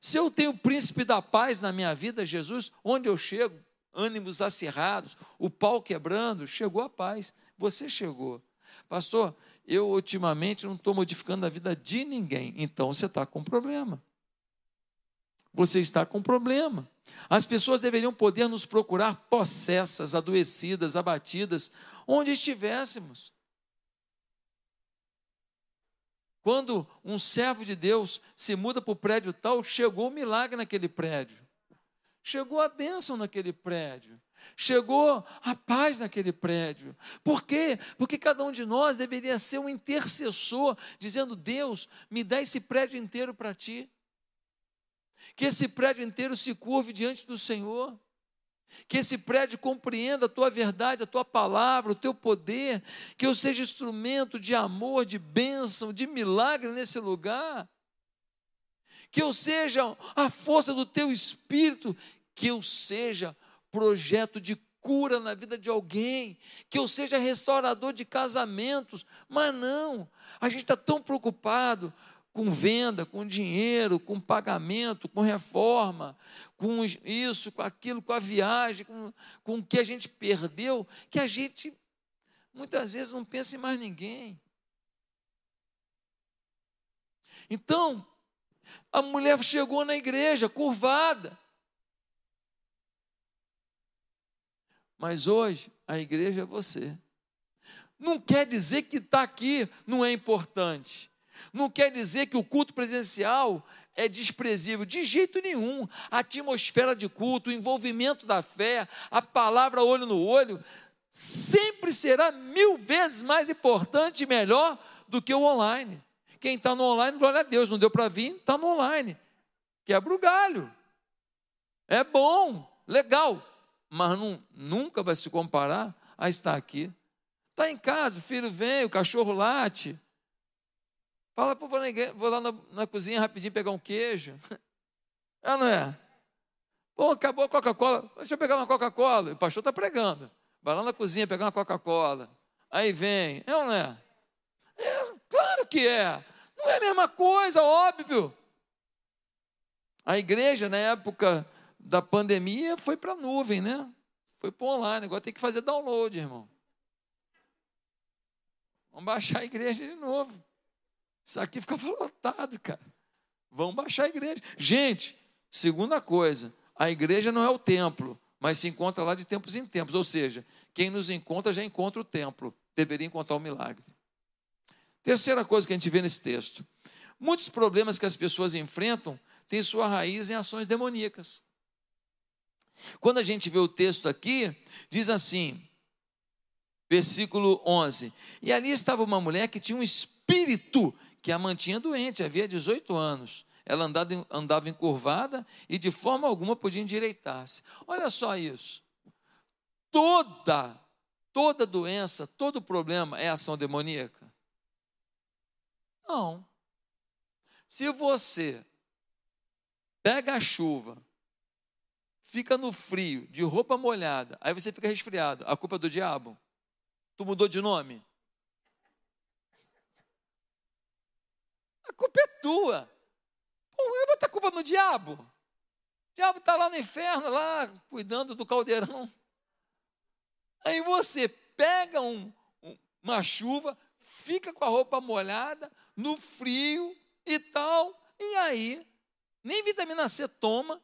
Se eu tenho o príncipe da paz na minha vida, Jesus, onde eu chego, ânimos acirrados, o pau quebrando, chegou a paz. Você chegou. Pastor, eu ultimamente não estou modificando a vida de ninguém. Então você está com problema. Você está com problema. As pessoas deveriam poder nos procurar possessas, adoecidas, abatidas, onde estivéssemos. Quando um servo de Deus se muda para o prédio tal, chegou o milagre naquele prédio. Chegou a bênção naquele prédio. Chegou a paz naquele prédio. Por quê? Porque cada um de nós deveria ser um intercessor, dizendo: Deus, me dá esse prédio inteiro para ti. Que esse prédio inteiro se curve diante do Senhor. Que esse prédio compreenda a tua verdade, a tua palavra, o teu poder. Que eu seja instrumento de amor, de bênção, de milagre nesse lugar. Que eu seja a força do teu espírito. Que eu seja projeto de cura na vida de alguém, que eu seja restaurador de casamentos, mas não, a gente está tão preocupado com venda, com dinheiro, com pagamento, com reforma, com isso, com aquilo, com a viagem, com, com o que a gente perdeu, que a gente muitas vezes não pensa em mais ninguém. Então, a mulher chegou na igreja curvada. Mas hoje a igreja é você. Não quer dizer que estar tá aqui não é importante. Não quer dizer que o culto presencial é desprezível, de jeito nenhum. A atmosfera de culto, o envolvimento da fé, a palavra olho no olho, sempre será mil vezes mais importante e melhor do que o online. Quem está no online, glória a Deus, não deu para vir, está no online. Quebra o galho. É bom, legal, mas não, nunca vai se comparar a estar aqui. Está em casa, o filho vem, o cachorro late. Fala, pô, vou, vou lá na, na, cozinha rapidinho pegar um queijo. É não é? Pô, acabou a Coca-Cola, deixa eu pegar uma Coca-Cola. O pastor está pregando. Vai lá na cozinha pegar uma Coca-Cola. Aí vem, é ou não é? é? Claro que é. Não é a mesma coisa, óbvio. A igreja, na época da pandemia, foi para a nuvem, né? Foi para online. Agora tem que fazer download, irmão. Vamos baixar a igreja de novo. Isso aqui ficava lotado, cara. Vamos baixar a igreja. Gente, segunda coisa, a igreja não é o templo, mas se encontra lá de tempos em tempos. Ou seja, quem nos encontra já encontra o templo. Deveria encontrar o milagre. Terceira coisa que a gente vê nesse texto. Muitos problemas que as pessoas enfrentam têm sua raiz em ações demoníacas. Quando a gente vê o texto aqui, diz assim, versículo 11: E ali estava uma mulher que tinha um espírito que a mantinha doente, havia 18 anos. Ela andava, andava encurvada e de forma alguma podia endireitar-se. Olha só isso. Toda, toda doença, todo problema é ação demoníaca? Não. Se você pega a chuva, fica no frio, de roupa molhada, aí você fica resfriado, a culpa é do diabo? Tu mudou de nome? A culpa é tua. Pô, eu botar a culpa no diabo. O diabo está lá no inferno, lá, cuidando do caldeirão. Aí você pega um, uma chuva, fica com a roupa molhada, no frio e tal, e aí, nem vitamina C toma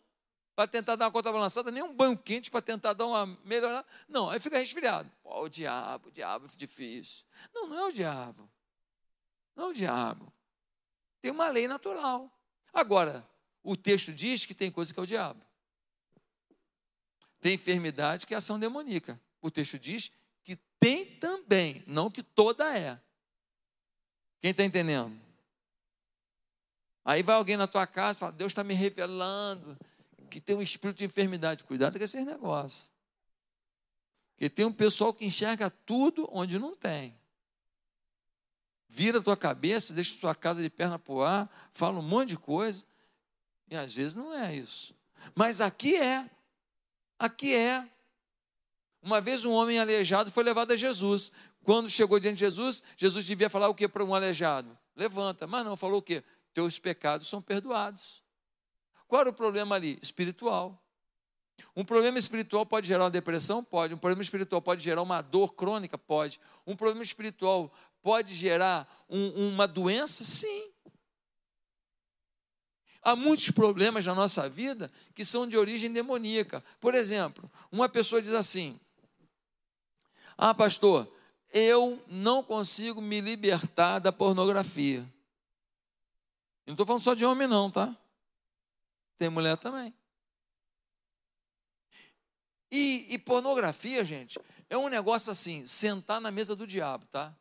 para tentar dar uma contrabalançada, nem um banho quente para tentar dar uma melhorada. Não, aí fica resfriado. Pô, o diabo, o diabo é difícil. Não, não é o diabo. Não é o diabo tem uma lei natural. Agora, o texto diz que tem coisa que é o diabo. Tem enfermidade que é ação demoníaca. O texto diz que tem também, não que toda é. Quem está entendendo? Aí vai alguém na tua casa e fala: Deus está me revelando que tem um espírito de enfermidade. Cuidado com esses negócios. Porque tem um pessoal que enxerga tudo onde não tem. Vira a tua cabeça, deixa a tua casa de perna para o ar, fala um monte de coisa. E às vezes não é isso. Mas aqui é. Aqui é. Uma vez um homem aleijado foi levado a Jesus. Quando chegou diante de Jesus, Jesus devia falar o que para um aleijado? Levanta. Mas não, falou o quê? Teus pecados são perdoados. Qual era o problema ali? Espiritual. Um problema espiritual pode gerar uma depressão? Pode. Um problema espiritual pode gerar uma dor crônica? Pode. Um problema espiritual pode gerar um, uma doença? Sim. Há muitos problemas na nossa vida que são de origem demoníaca. Por exemplo, uma pessoa diz assim: Ah, pastor, eu não consigo me libertar da pornografia. não estou falando só de homem, não, tá? Tem mulher também. E, e, pornografia, gente, é um negócio assim, sentar na mesa do diabo, tá?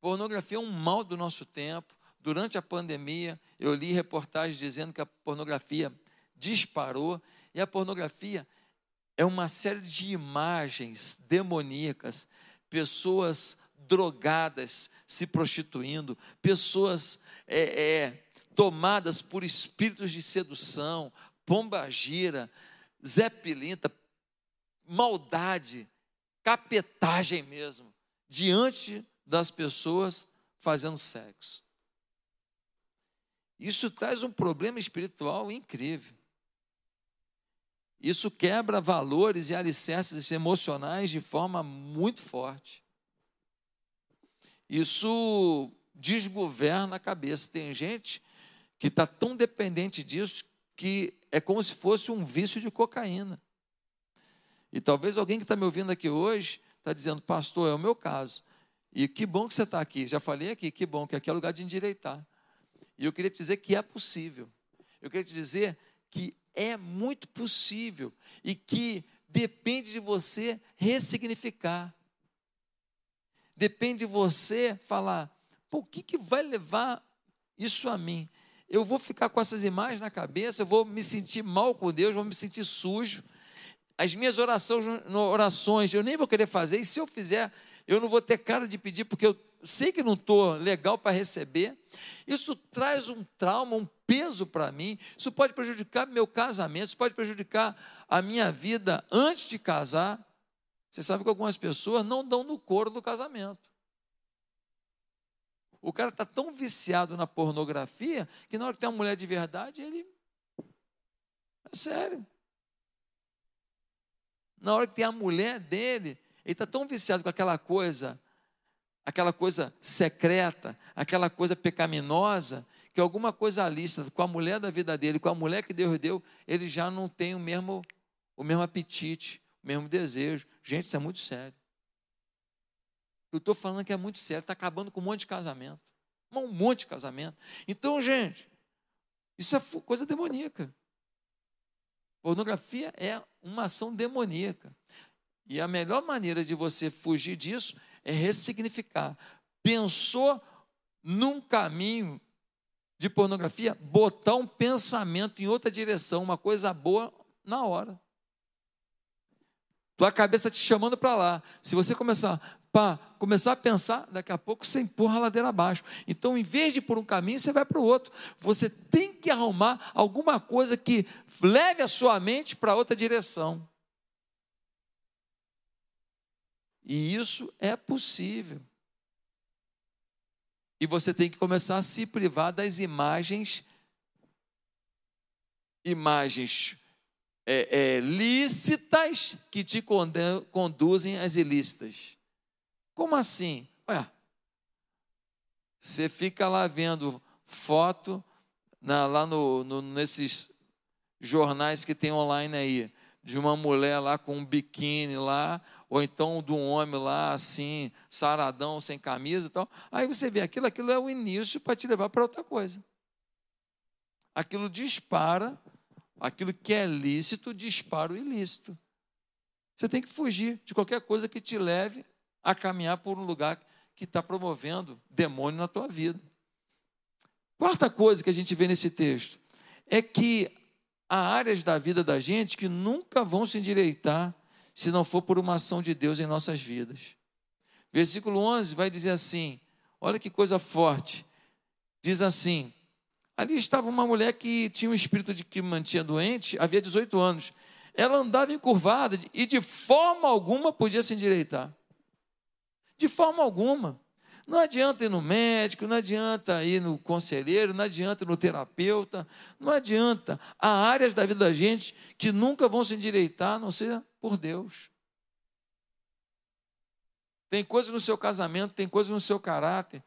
Pornografia é um mal do nosso tempo. Durante a pandemia, eu li reportagens dizendo que a pornografia disparou e a pornografia é uma série de imagens demoníacas, pessoas drogadas se prostituindo, pessoas é, é, tomadas por espíritos de sedução, pombagira, Zé Pilinta, maldade, capetagem mesmo, diante das pessoas fazendo sexo. Isso traz um problema espiritual incrível. Isso quebra valores e alicerces emocionais de forma muito forte. Isso desgoverna a cabeça. Tem gente que está tão dependente disso que é como se fosse um vício de cocaína. E talvez alguém que está me ouvindo aqui hoje está dizendo, pastor, é o meu caso. E que bom que você está aqui. Já falei aqui, que bom, que aqui é lugar de endireitar. E eu queria te dizer que é possível. Eu queria te dizer que é muito possível e que depende de você ressignificar. Depende de você falar, o que, que vai levar isso a mim? Eu vou ficar com essas imagens na cabeça, eu vou me sentir mal com Deus, vou me sentir sujo. As minhas orações, orações eu nem vou querer fazer, e se eu fizer, eu não vou ter cara de pedir, porque eu sei que não estou legal para receber. Isso traz um trauma, um peso para mim. Isso pode prejudicar meu casamento, isso pode prejudicar a minha vida antes de casar. Você sabe que algumas pessoas não dão no couro do casamento. O cara está tão viciado na pornografia que na hora que tem uma mulher de verdade, ele. É sério. Na hora que tem a mulher dele, ele está tão viciado com aquela coisa, aquela coisa secreta, aquela coisa pecaminosa, que alguma coisa lista com a mulher da vida dele, com a mulher que Deus deu, ele já não tem o mesmo, o mesmo apetite, o mesmo desejo. Gente, isso é muito sério. Eu estou falando que é muito sério, está acabando com um monte de casamento. Um monte de casamento. Então, gente, isso é coisa demoníaca. Pornografia é uma ação demoníaca. E a melhor maneira de você fugir disso é ressignificar. Pensou num caminho de pornografia, botar um pensamento em outra direção, uma coisa boa na hora. Tua cabeça te chamando para lá. Se você começar, para começar a pensar, daqui a pouco você empurra a ladeira abaixo. Então, em vez de ir por um caminho, você vai para o outro. Você tem que arrumar alguma coisa que leve a sua mente para outra direção. E isso é possível. E você tem que começar a se privar das imagens, imagens é, é, lícitas que te conduzem às ilícitas. Como assim? Ué, você fica lá vendo foto na, lá no, no, nesses jornais que tem online aí, de uma mulher lá com um biquíni lá, ou então de um homem lá assim, saradão, sem camisa e tal. Aí você vê aquilo, aquilo é o início para te levar para outra coisa. aquilo dispara, aquilo que é lícito dispara o ilícito. Você tem que fugir de qualquer coisa que te leve a caminhar por um lugar que está promovendo demônio na tua vida. Quarta coisa que a gente vê nesse texto é que há áreas da vida da gente que nunca vão se endireitar se não for por uma ação de Deus em nossas vidas. Versículo 11 vai dizer assim: olha que coisa forte. Diz assim: ali estava uma mulher que tinha um espírito de que mantinha doente, havia 18 anos. Ela andava encurvada e de forma alguma podia se endireitar. De forma alguma. Não adianta ir no médico, não adianta ir no conselheiro, não adianta ir no terapeuta, não adianta. Há áreas da vida da gente que nunca vão se endireitar, a não ser por Deus. Tem coisas no seu casamento, tem coisas no seu caráter,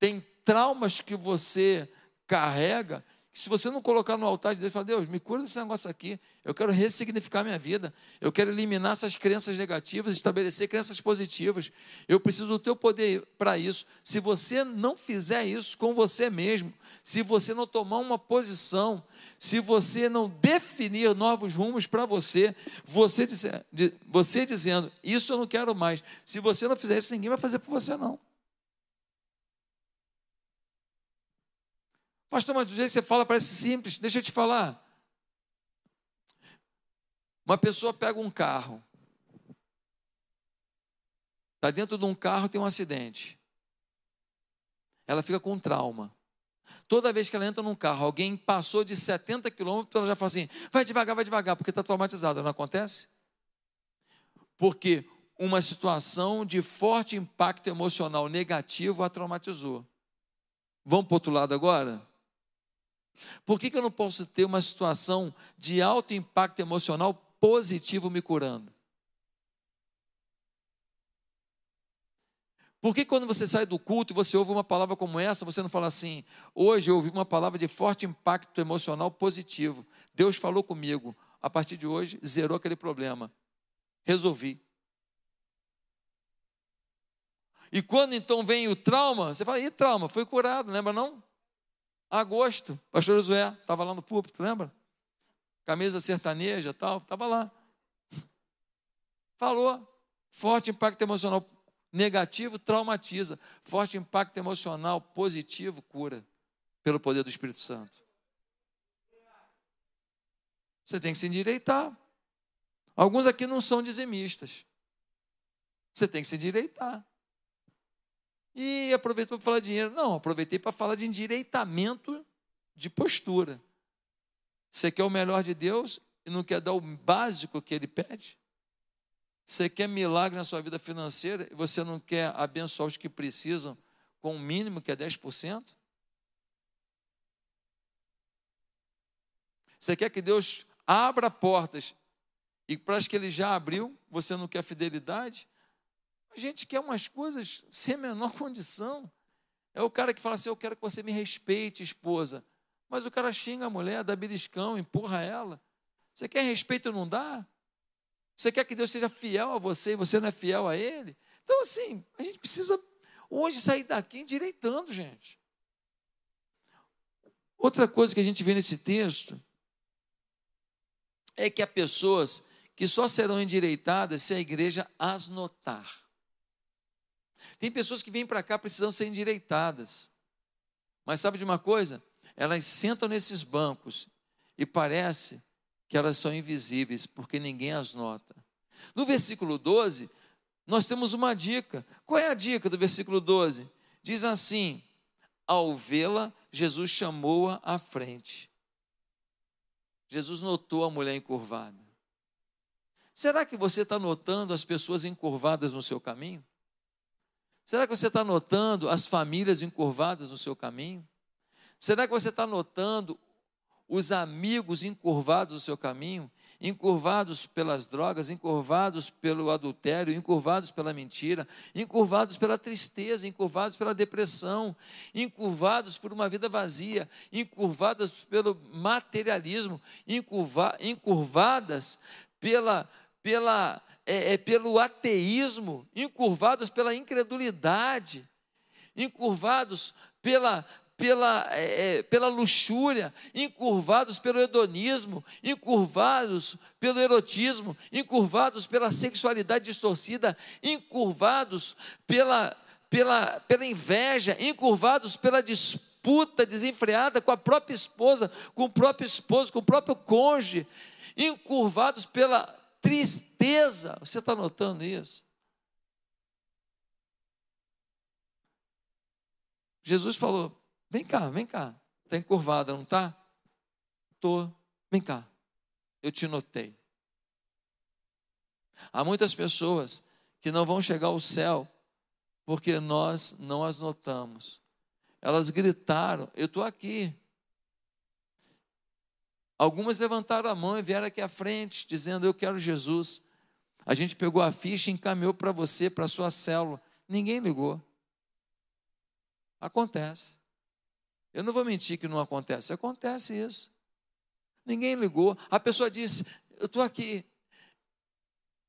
tem traumas que você carrega se você não colocar no altar de Deus, falar, Deus, me cura desse negócio aqui, eu quero ressignificar minha vida, eu quero eliminar essas crenças negativas, estabelecer crenças positivas, eu preciso do teu poder para isso. Se você não fizer isso com você mesmo, se você não tomar uma posição, se você não definir novos rumos para você, você, você dizendo, isso eu não quero mais, se você não fizer isso, ninguém vai fazer por você não. Pastor, mas do jeito que você fala parece simples. Deixa eu te falar. Uma pessoa pega um carro. Está dentro de um carro tem um acidente. Ela fica com um trauma. Toda vez que ela entra num carro, alguém passou de 70 quilômetros, ela já fala assim: vai devagar, vai devagar, porque está traumatizada. Não acontece? Porque uma situação de forte impacto emocional negativo a traumatizou. Vamos para o outro lado agora? Por que, que eu não posso ter uma situação de alto impacto emocional positivo me curando? Por que quando você sai do culto e você ouve uma palavra como essa, você não fala assim, hoje eu ouvi uma palavra de forte impacto emocional positivo. Deus falou comigo, a partir de hoje zerou aquele problema. Resolvi. E quando então vem o trauma, você fala, e trauma, foi curado, lembra não? Agosto, pastor Josué estava lá no púlpito, lembra? Camisa sertaneja tal, estava lá. Falou. Forte impacto emocional negativo traumatiza. Forte impacto emocional positivo cura. Pelo poder do Espírito Santo. Você tem que se endireitar. Alguns aqui não são dizimistas. Você tem que se endireitar. E aproveitou para falar de dinheiro. Não, aproveitei para falar de endireitamento de postura. Você quer o melhor de Deus e não quer dar o básico que Ele pede? Você quer milagre na sua vida financeira e você não quer abençoar os que precisam com o mínimo que é 10%? Você quer que Deus abra portas e para as que Ele já abriu, você não quer fidelidade? Gente quer umas coisas sem a menor condição. É o cara que fala assim: Eu quero que você me respeite, esposa. Mas o cara xinga a mulher, dá beliscão, empurra ela. Você quer respeito não dá? Você quer que Deus seja fiel a você e você não é fiel a Ele? Então, assim, a gente precisa hoje sair daqui endireitando, gente. Outra coisa que a gente vê nesse texto é que há pessoas que só serão endireitadas se a igreja as notar. Tem pessoas que vêm para cá precisando ser endireitadas. Mas sabe de uma coisa? Elas sentam nesses bancos e parece que elas são invisíveis, porque ninguém as nota. No versículo 12, nós temos uma dica. Qual é a dica do versículo 12? Diz assim: Ao vê-la, Jesus chamou-a à frente. Jesus notou a mulher encurvada. Será que você está notando as pessoas encurvadas no seu caminho? Será que você está notando as famílias encurvadas no seu caminho? Será que você está notando os amigos encurvados no seu caminho? Encurvados pelas drogas, encurvados pelo adultério, encurvados pela mentira, encurvados pela tristeza, encurvados pela depressão, encurvados por uma vida vazia, encurvadas pelo materialismo, encurva, encurvadas pela, pela é, é, pelo ateísmo, encurvados pela incredulidade, encurvados pela, pela, é, é, pela luxúria, encurvados pelo hedonismo, encurvados pelo erotismo, encurvados pela sexualidade distorcida, encurvados pela, pela, pela inveja, encurvados pela disputa desenfreada com a própria esposa, com o próprio esposo, com o próprio cônjuge, encurvados pela tristeza. Você está notando isso? Jesus falou: Vem cá, vem cá. Está encurvada, não está? Estou. Vem cá. Eu te notei. Há muitas pessoas que não vão chegar ao céu porque nós não as notamos. Elas gritaram: Eu estou aqui. Algumas levantaram a mão e vieram aqui à frente, dizendo: Eu quero Jesus. A gente pegou a ficha e encaminhou para você, para a sua célula. Ninguém ligou. Acontece. Eu não vou mentir que não acontece. Acontece isso. Ninguém ligou. A pessoa disse: Eu estou aqui.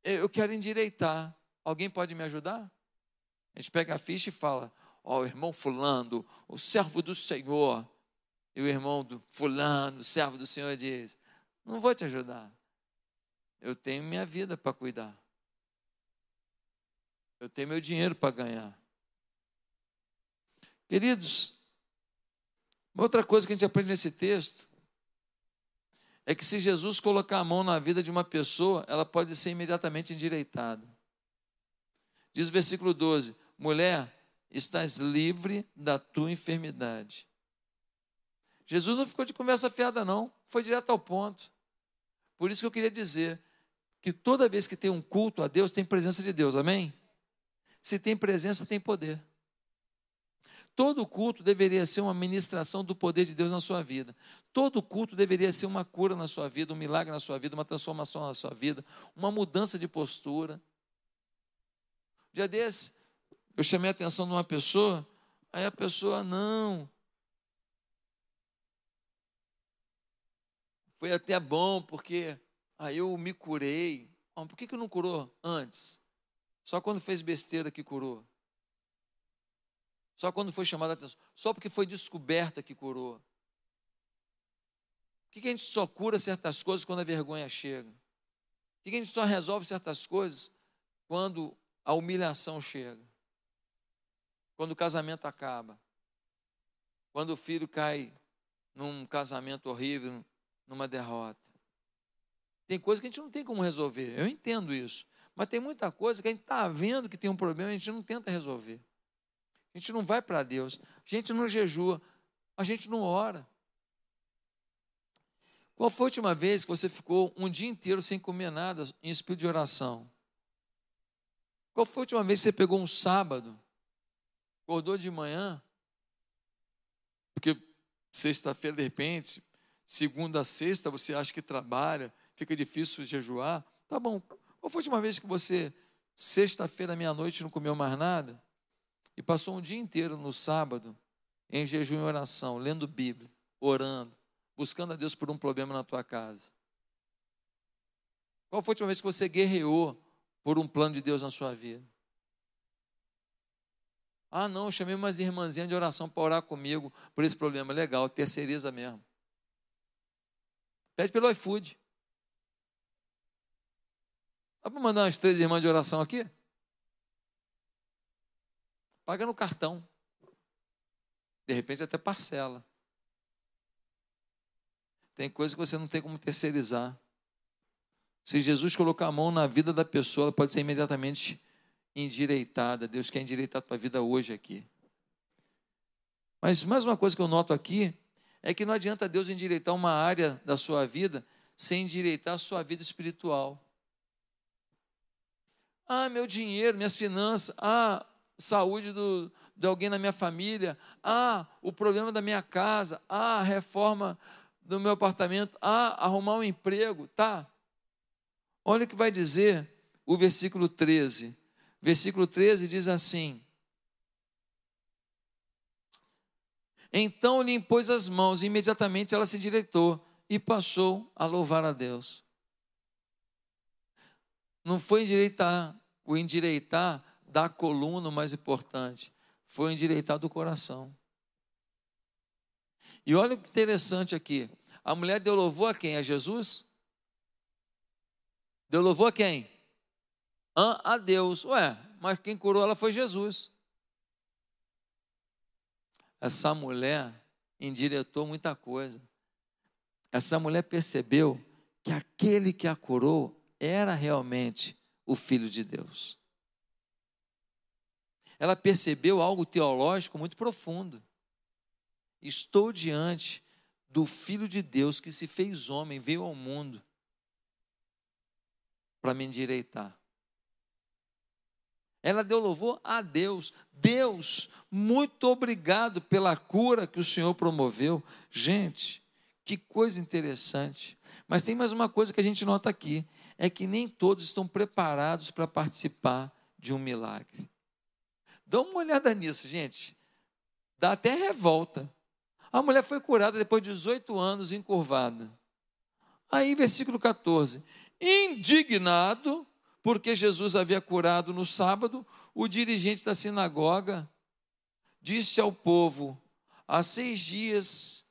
Eu quero endireitar. Alguém pode me ajudar? A gente pega a ficha e fala: Ó, oh, irmão Fulano, o servo do Senhor. E o irmão do Fulano, servo do Senhor, diz: Não vou te ajudar. Eu tenho minha vida para cuidar. Eu tenho meu dinheiro para ganhar. Queridos, uma outra coisa que a gente aprende nesse texto é que se Jesus colocar a mão na vida de uma pessoa, ela pode ser imediatamente endireitada. Diz o versículo 12: Mulher, estás livre da tua enfermidade. Jesus não ficou de conversa fiada, não, foi direto ao ponto. Por isso que eu queria dizer que toda vez que tem um culto a Deus, tem presença de Deus, amém? Se tem presença, tem poder. Todo culto deveria ser uma ministração do poder de Deus na sua vida. Todo culto deveria ser uma cura na sua vida, um milagre na sua vida, uma transformação na sua vida, uma mudança de postura. Dia desse, eu chamei a atenção de uma pessoa, aí a pessoa, não. Foi até bom, porque aí eu me curei. Por que, que não curou antes? Só quando fez besteira que curou. Só quando foi chamada a atenção. Só porque foi descoberta que curou. Por que a gente só cura certas coisas quando a vergonha chega? Por que a gente só resolve certas coisas quando a humilhação chega? Quando o casamento acaba? Quando o filho cai num casamento horrível, numa derrota? Tem coisa que a gente não tem como resolver. Eu entendo isso. Mas tem muita coisa que a gente está vendo que tem um problema e a gente não tenta resolver. A gente não vai para Deus, a gente não jejua, a gente não ora. Qual foi a última vez que você ficou um dia inteiro sem comer nada em espírito de oração? Qual foi a última vez que você pegou um sábado, acordou de manhã, porque sexta-feira, de repente, segunda a sexta, você acha que trabalha, fica difícil jejuar? Tá bom. Qual foi a última vez que você, sexta-feira, meia-noite, não comeu mais nada? e passou um dia inteiro no sábado em jejum e oração, lendo Bíblia, orando, buscando a Deus por um problema na tua casa? Qual foi a última vez que você guerreou por um plano de Deus na sua vida? Ah, não, chamei umas irmãzinhas de oração para orar comigo por esse problema. Legal, terceiriza mesmo. Pede pelo iFood. Dá para mandar umas três irmãs de oração aqui? Paga no cartão. De repente até parcela. Tem coisa que você não tem como terceirizar. Se Jesus colocar a mão na vida da pessoa, ela pode ser imediatamente endireitada. Deus quer endireitar a tua vida hoje aqui. Mas mais uma coisa que eu noto aqui é que não adianta Deus endireitar uma área da sua vida sem endireitar a sua vida espiritual. Ah, meu dinheiro, minhas finanças. Ah, saúde do, de alguém na minha família, ah, o problema da minha casa, ah, a reforma do meu apartamento, ah, arrumar um emprego, tá? Olha o que vai dizer o versículo 13. Versículo 13 diz assim: Então lhe impôs as mãos, e imediatamente ela se direitou e passou a louvar a Deus. Não foi endireitar, o endireitar da coluna mais importante foi o endireitar do coração. E olha que interessante aqui. A mulher deu louvor a quem? A Jesus? Deu louvor a quem? A Deus. Ué, mas quem curou ela foi Jesus. Essa mulher endireitou muita coisa. Essa mulher percebeu que aquele que a curou era realmente o Filho de Deus. Ela percebeu algo teológico muito profundo. Estou diante do Filho de Deus que se fez homem, veio ao mundo para me endireitar. Ela deu louvor a Deus. Deus, muito obrigado pela cura que o Senhor promoveu. Gente, que coisa interessante. Mas tem mais uma coisa que a gente nota aqui: é que nem todos estão preparados para participar de um milagre. Dá uma olhada nisso, gente. Dá até revolta. A mulher foi curada depois de 18 anos encurvada. Aí, versículo 14: indignado, porque Jesus havia curado no sábado, o dirigente da sinagoga disse ao povo: há seis dias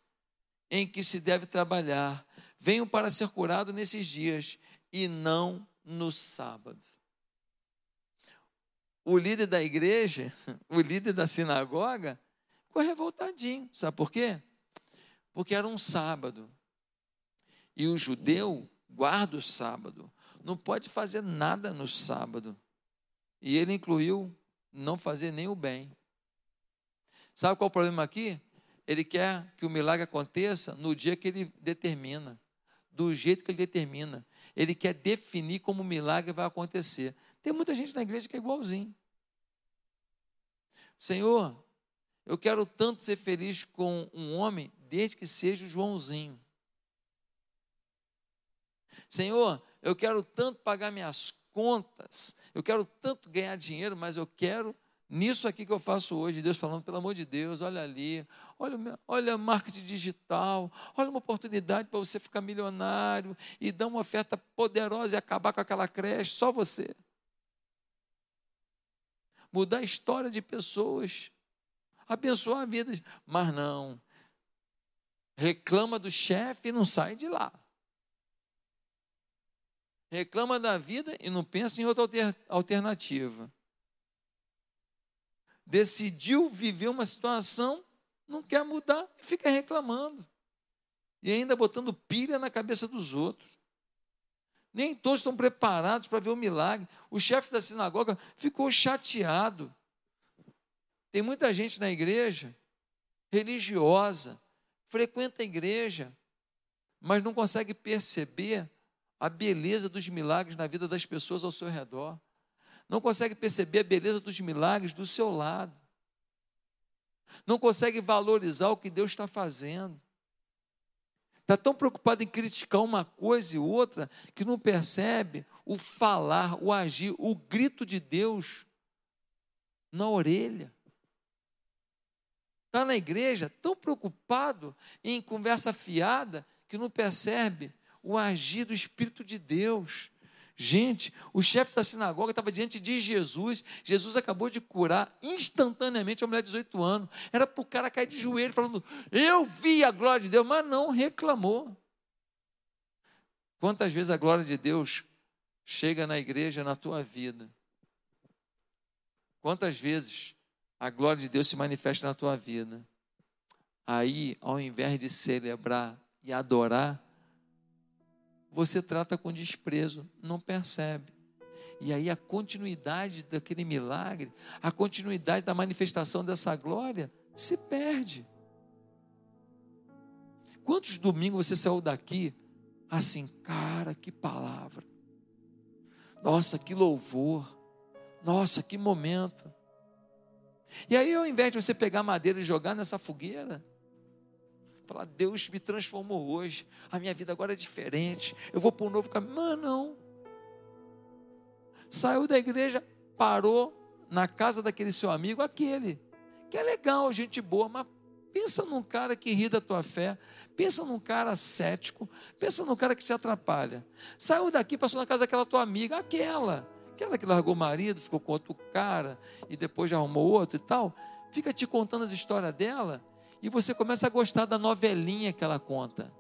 em que se deve trabalhar, venham para ser curado nesses dias e não no sábado. O líder da igreja, o líder da sinagoga, ficou revoltadinho. Sabe por quê? Porque era um sábado. E o judeu guarda o sábado. Não pode fazer nada no sábado. E ele incluiu não fazer nem o bem. Sabe qual é o problema aqui? Ele quer que o milagre aconteça no dia que ele determina, do jeito que ele determina. Ele quer definir como o milagre vai acontecer. Tem muita gente na igreja que é igualzinho. Senhor, eu quero tanto ser feliz com um homem, desde que seja o Joãozinho. Senhor, eu quero tanto pagar minhas contas, eu quero tanto ganhar dinheiro, mas eu quero nisso aqui que eu faço hoje. Deus falando, pelo amor de Deus, olha ali, olha, olha marketing digital, olha uma oportunidade para você ficar milionário e dar uma oferta poderosa e acabar com aquela creche, só você. Mudar a história de pessoas, abençoar a vida, mas não. Reclama do chefe e não sai de lá reclama da vida e não pensa em outra alternativa. Decidiu viver uma situação, não quer mudar e fica reclamando. E ainda botando pilha na cabeça dos outros. Nem todos estão preparados para ver o milagre. O chefe da sinagoga ficou chateado. Tem muita gente na igreja religiosa, frequenta a igreja, mas não consegue perceber a beleza dos milagres na vida das pessoas ao seu redor. Não consegue perceber a beleza dos milagres do seu lado. Não consegue valorizar o que Deus está fazendo. Está tão preocupado em criticar uma coisa e outra que não percebe o falar, o agir, o grito de Deus na orelha. Está na igreja tão preocupado em conversa fiada que não percebe o agir do Espírito de Deus. Gente, o chefe da sinagoga estava diante de Jesus. Jesus acabou de curar instantaneamente a mulher de 18 anos. Era para o cara cair de joelho, falando: Eu vi a glória de Deus, mas não reclamou. Quantas vezes a glória de Deus chega na igreja, na tua vida? Quantas vezes a glória de Deus se manifesta na tua vida? Aí, ao invés de celebrar e adorar, você trata com desprezo, não percebe. E aí a continuidade daquele milagre, a continuidade da manifestação dessa glória se perde. Quantos domingos você saiu daqui assim, cara, que palavra. Nossa, que louvor. Nossa, que momento. E aí, ao invés de você pegar madeira e jogar nessa fogueira, Falar, Deus me transformou hoje, a minha vida agora é diferente, eu vou para um novo caminho. Mas não. Saiu da igreja, parou na casa daquele seu amigo, aquele, que é legal, gente boa, mas pensa num cara que ri da tua fé, pensa num cara cético, pensa num cara que te atrapalha. Saiu daqui, passou na casa daquela tua amiga, aquela, aquela que largou o marido, ficou com outro cara e depois já arrumou outro e tal, fica te contando as histórias dela E você começa a gostar da novelinha que ela conta.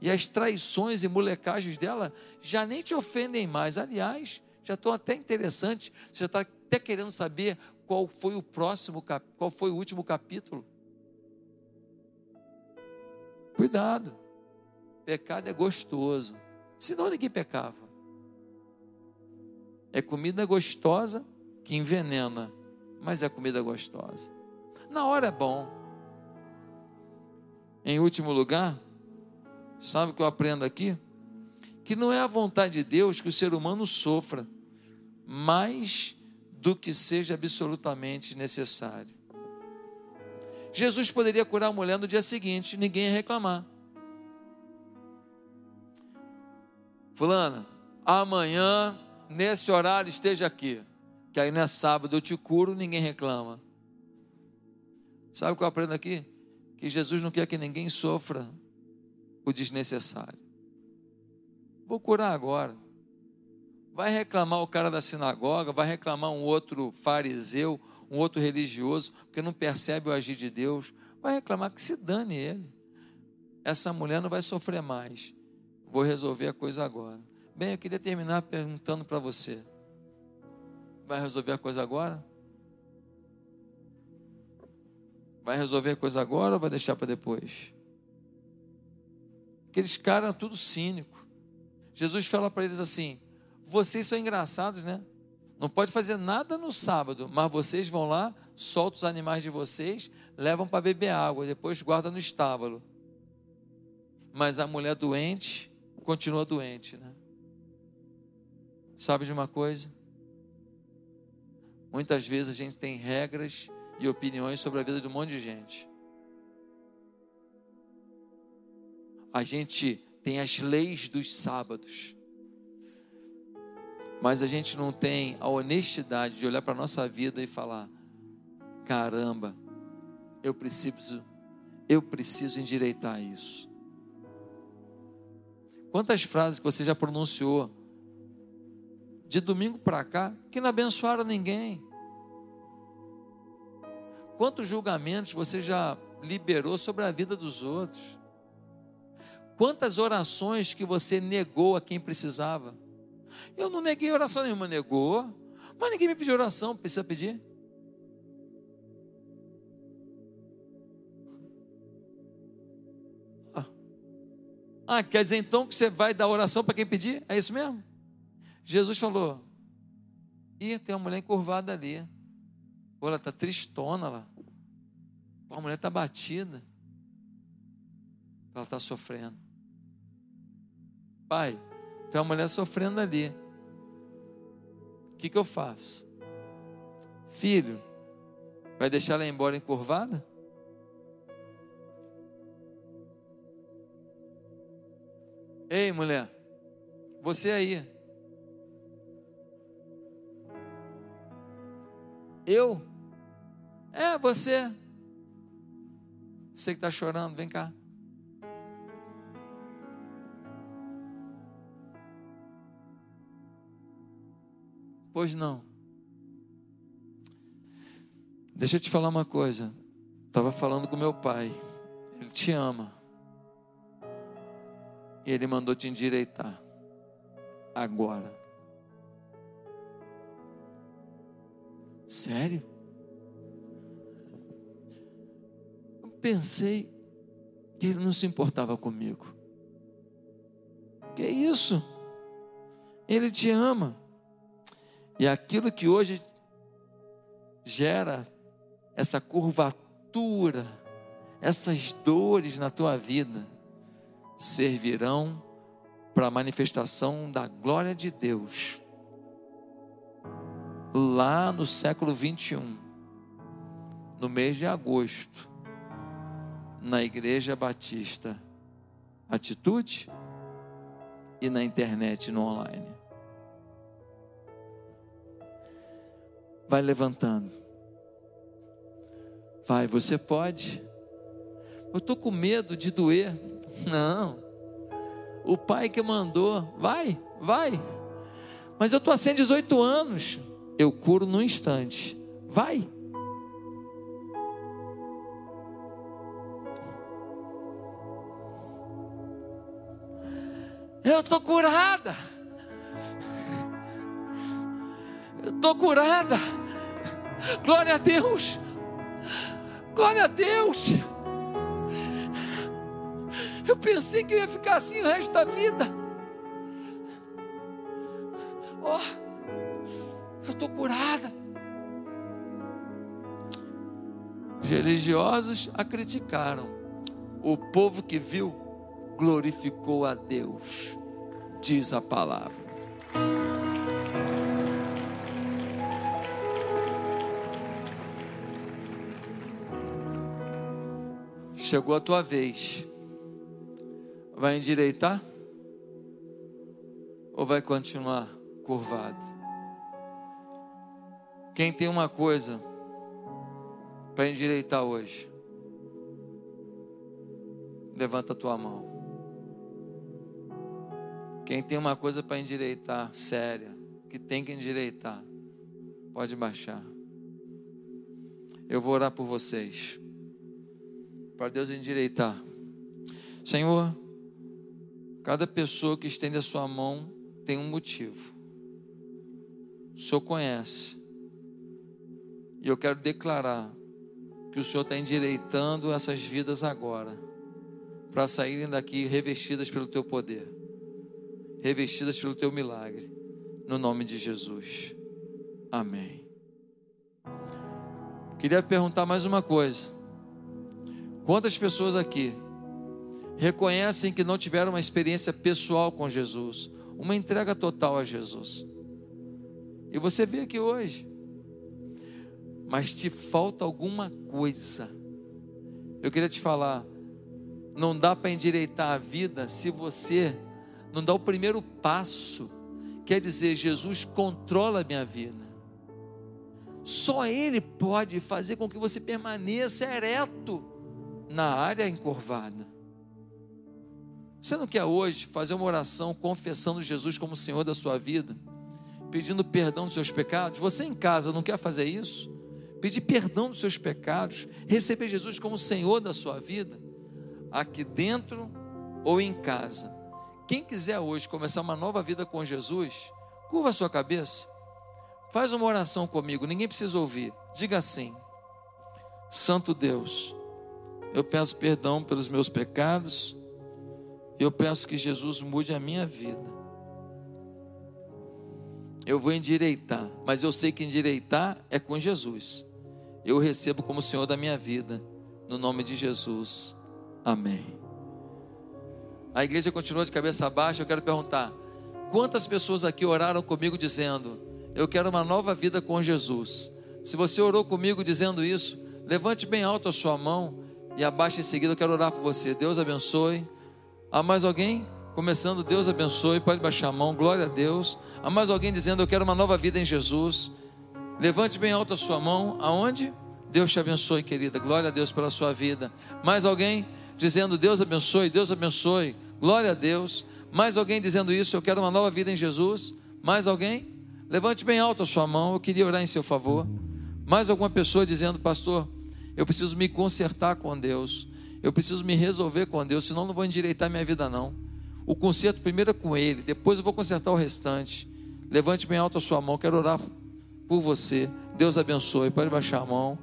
E as traições e molecagens dela já nem te ofendem mais. Aliás, já estão até interessantes. Você já está até querendo saber qual foi o próximo, qual foi o último capítulo. Cuidado. Pecado é gostoso. Senão ninguém pecava. É comida gostosa que envenena, mas é comida gostosa. Na hora é bom. Em último lugar, sabe o que eu aprendo aqui? Que não é a vontade de Deus que o ser humano sofra mais do que seja absolutamente necessário. Jesus poderia curar a mulher no dia seguinte, ninguém ia reclamar. Fulana, amanhã, nesse horário, esteja aqui. Que aí não é sábado, eu te curo, ninguém reclama. Sabe o que eu aprendo aqui? Que Jesus não quer que ninguém sofra o desnecessário. Vou curar agora. Vai reclamar o cara da sinagoga, vai reclamar um outro fariseu, um outro religioso, porque não percebe o agir de Deus. Vai reclamar que se dane ele. Essa mulher não vai sofrer mais. Vou resolver a coisa agora. Bem, eu queria terminar perguntando para você: vai resolver a coisa agora? Vai resolver a coisa agora ou vai deixar para depois? Aqueles caras tudo cínico. Jesus fala para eles assim: vocês são engraçados, né? Não pode fazer nada no sábado, mas vocês vão lá, soltam os animais de vocês, levam para beber água, depois guardam no estábulo. Mas a mulher doente continua doente, né? Sabe de uma coisa? Muitas vezes a gente tem regras e opiniões sobre a vida de um monte de gente. A gente tem as leis dos sábados. Mas a gente não tem a honestidade de olhar para a nossa vida e falar: caramba, eu preciso, eu preciso endireitar isso. Quantas frases que você já pronunciou de domingo para cá que não abençoaram ninguém? Quantos julgamentos você já liberou sobre a vida dos outros? Quantas orações que você negou a quem precisava? Eu não neguei oração nenhuma, negou. Mas ninguém me pediu oração, precisa pedir. Ah. Ah, quer dizer então que você vai dar oração para quem pedir? É isso mesmo? Jesus falou: Ih, tem uma mulher encurvada ali. Pô, ela está tristona lá. Pô, a mulher está batida. Ela está sofrendo. Pai, tem uma mulher sofrendo ali. O que, que eu faço? Filho, vai deixar ela embora encurvada? Ei, mulher, você aí. Eu? É, você. Você que está chorando, vem cá. Pois não. Deixa eu te falar uma coisa. Estava falando com meu pai. Ele te ama. E ele mandou te endireitar. Agora. Sério? Eu pensei que ele não se importava comigo. Que isso? Ele te ama. E aquilo que hoje gera essa curvatura, essas dores na tua vida, servirão para a manifestação da glória de Deus. Lá no século 21, no mês de agosto, na Igreja Batista Atitude e na internet no online. Vai levantando. Vai, você pode. Eu estou com medo de doer. Não. O pai que mandou, vai, vai. Mas eu estou há 18 anos eu curo num instante. Vai. Eu estou curada. Eu estou curada. Glória a Deus. Glória a Deus. Eu pensei que eu ia ficar assim o resto da vida. Oh eu estou curada. Os religiosos a criticaram. O povo que viu glorificou a Deus, diz a palavra. Chegou a tua vez. Vai endireitar? Ou vai continuar curvado? Quem tem uma coisa para endireitar hoje? Levanta a tua mão. Quem tem uma coisa para endireitar, séria, que tem que endireitar, pode baixar. Eu vou orar por vocês. Para Deus endireitar. Senhor, cada pessoa que estende a sua mão tem um motivo. O Senhor conhece. E eu quero declarar que o Senhor está endireitando essas vidas agora, para saírem daqui revestidas pelo Teu poder, revestidas pelo Teu milagre, no nome de Jesus. Amém. Queria perguntar mais uma coisa. Quantas pessoas aqui reconhecem que não tiveram uma experiência pessoal com Jesus, uma entrega total a Jesus? E você vê aqui hoje, mas te falta alguma coisa. Eu queria te falar, não dá para endireitar a vida se você não dá o primeiro passo. Quer dizer, Jesus controla a minha vida. Só Ele pode fazer com que você permaneça ereto na área encurvada. Você não quer hoje fazer uma oração confessando Jesus como Senhor da sua vida, pedindo perdão dos seus pecados? Você em casa não quer fazer isso? Pedir perdão dos seus pecados, receber Jesus como Senhor da sua vida, aqui dentro ou em casa. Quem quiser hoje começar uma nova vida com Jesus, curva a sua cabeça, faz uma oração comigo, ninguém precisa ouvir. Diga assim: Santo Deus, eu peço perdão pelos meus pecados. Eu peço que Jesus mude a minha vida. Eu vou endireitar, mas eu sei que endireitar é com Jesus. Eu recebo como Senhor da minha vida, no nome de Jesus. Amém. A igreja continua de cabeça baixa. Eu quero perguntar: quantas pessoas aqui oraram comigo dizendo, Eu quero uma nova vida com Jesus? Se você orou comigo dizendo isso, levante bem alto a sua mão e abaixa em seguida, eu quero orar por você. Deus abençoe. Há mais alguém? Começando, Deus abençoe. Pode baixar a mão, glória a Deus. Há mais alguém dizendo, eu quero uma nova vida em Jesus. Levante bem alto a sua mão. Aonde? Deus te abençoe, querida. Glória a Deus pela sua vida. Mais alguém dizendo, Deus abençoe, Deus abençoe. Glória a Deus. Mais alguém dizendo isso, eu quero uma nova vida em Jesus. Mais alguém? Levante bem alto a sua mão. Eu queria orar em seu favor. Mais alguma pessoa dizendo, pastor, eu preciso me consertar com Deus. Eu preciso me resolver com Deus, senão não vou endireitar minha vida não. O conserto primeiro é com Ele, depois eu vou consertar o restante. Levante bem alto a sua mão, quero orar por você. Deus abençoe. Pode baixar a mão.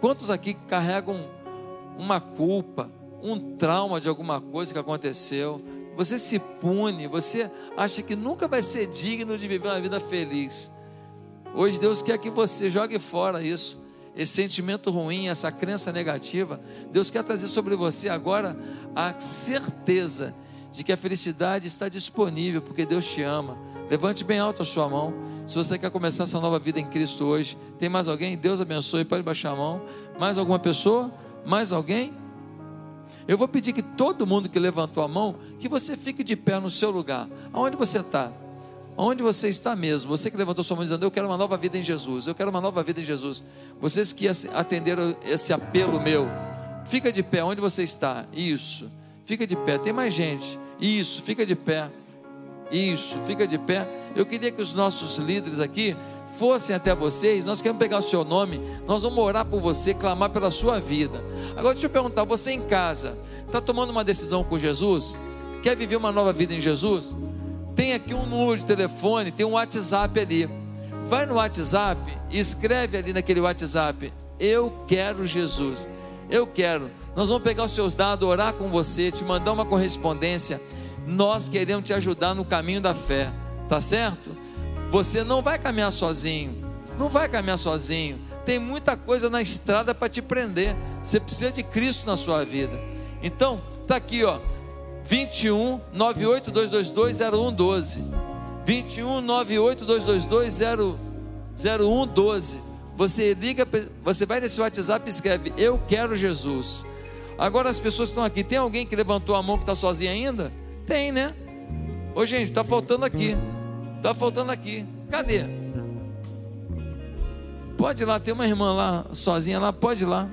Quantos aqui carregam uma culpa, um trauma de alguma coisa que aconteceu? Você se pune, você acha que nunca vai ser digno de viver uma vida feliz. Hoje Deus quer que você jogue fora isso esse sentimento ruim, essa crença negativa, Deus quer trazer sobre você agora a certeza de que a felicidade está disponível, porque Deus te ama. Levante bem alto a sua mão. Se você quer começar essa nova vida em Cristo hoje, tem mais alguém? Deus abençoe. Pode baixar a mão. Mais alguma pessoa? Mais alguém? Eu vou pedir que todo mundo que levantou a mão, que você fique de pé no seu lugar. Aonde você está? Onde você está mesmo? Você que levantou sua mão dizendo: Eu quero uma nova vida em Jesus. Eu quero uma nova vida em Jesus. Vocês que atenderam esse apelo meu, fica de pé. Onde você está? Isso. Fica de pé. Tem mais gente. Isso. Fica de pé. Isso. Fica de pé. Eu queria que os nossos líderes aqui fossem até vocês. Nós queremos pegar o seu nome. Nós vamos orar por você, clamar pela sua vida. Agora deixa eu perguntar: você em casa está tomando uma decisão com Jesus? Quer viver uma nova vida em Jesus? Tem aqui um número de telefone, tem um WhatsApp ali. Vai no WhatsApp e escreve ali naquele WhatsApp: Eu quero Jesus. Eu quero. Nós vamos pegar os seus dados, orar com você, te mandar uma correspondência. Nós queremos te ajudar no caminho da fé, tá certo? Você não vai caminhar sozinho, não vai caminhar sozinho. Tem muita coisa na estrada para te prender. Você precisa de Cristo na sua vida. Então, tá aqui, ó. 21 98 222 0112. 21 98 222 0112. Você liga, você vai nesse WhatsApp e escreve: Eu quero Jesus. Agora as pessoas estão aqui. Tem alguém que levantou a mão que está sozinha ainda? Tem, né? Ô gente, está faltando aqui. Está faltando aqui. Cadê? Pode ir lá, tem uma irmã lá sozinha lá, pode ir lá.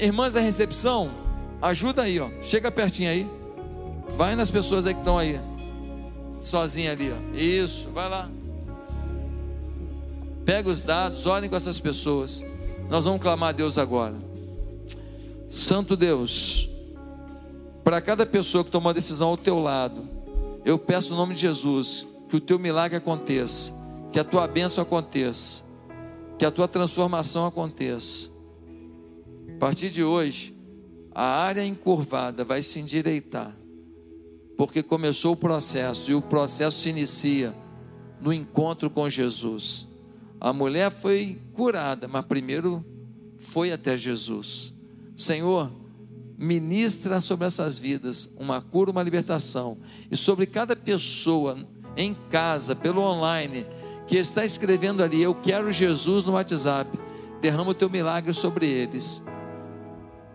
Irmãs da recepção, ajuda aí, ó. Chega pertinho aí. Vai nas pessoas aí que estão aí. Sozinha ali, ó. Isso, vai lá. Pega os dados, olhem com essas pessoas. Nós vamos clamar a Deus agora. Santo Deus, para cada pessoa que tomou a decisão ao teu lado, eu peço no nome de Jesus que o teu milagre aconteça, que a tua bênção aconteça, que a tua transformação aconteça. A partir de hoje, a área encurvada vai se endireitar, porque começou o processo e o processo se inicia no encontro com Jesus. A mulher foi curada, mas primeiro foi até Jesus. Senhor, ministra sobre essas vidas uma cura, uma libertação, e sobre cada pessoa em casa, pelo online, que está escrevendo ali, eu quero Jesus no WhatsApp, derrama o teu milagre sobre eles.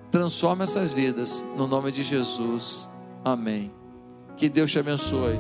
Transforma essas vidas, no nome de Jesus. Amém. Que Deus te abençoe.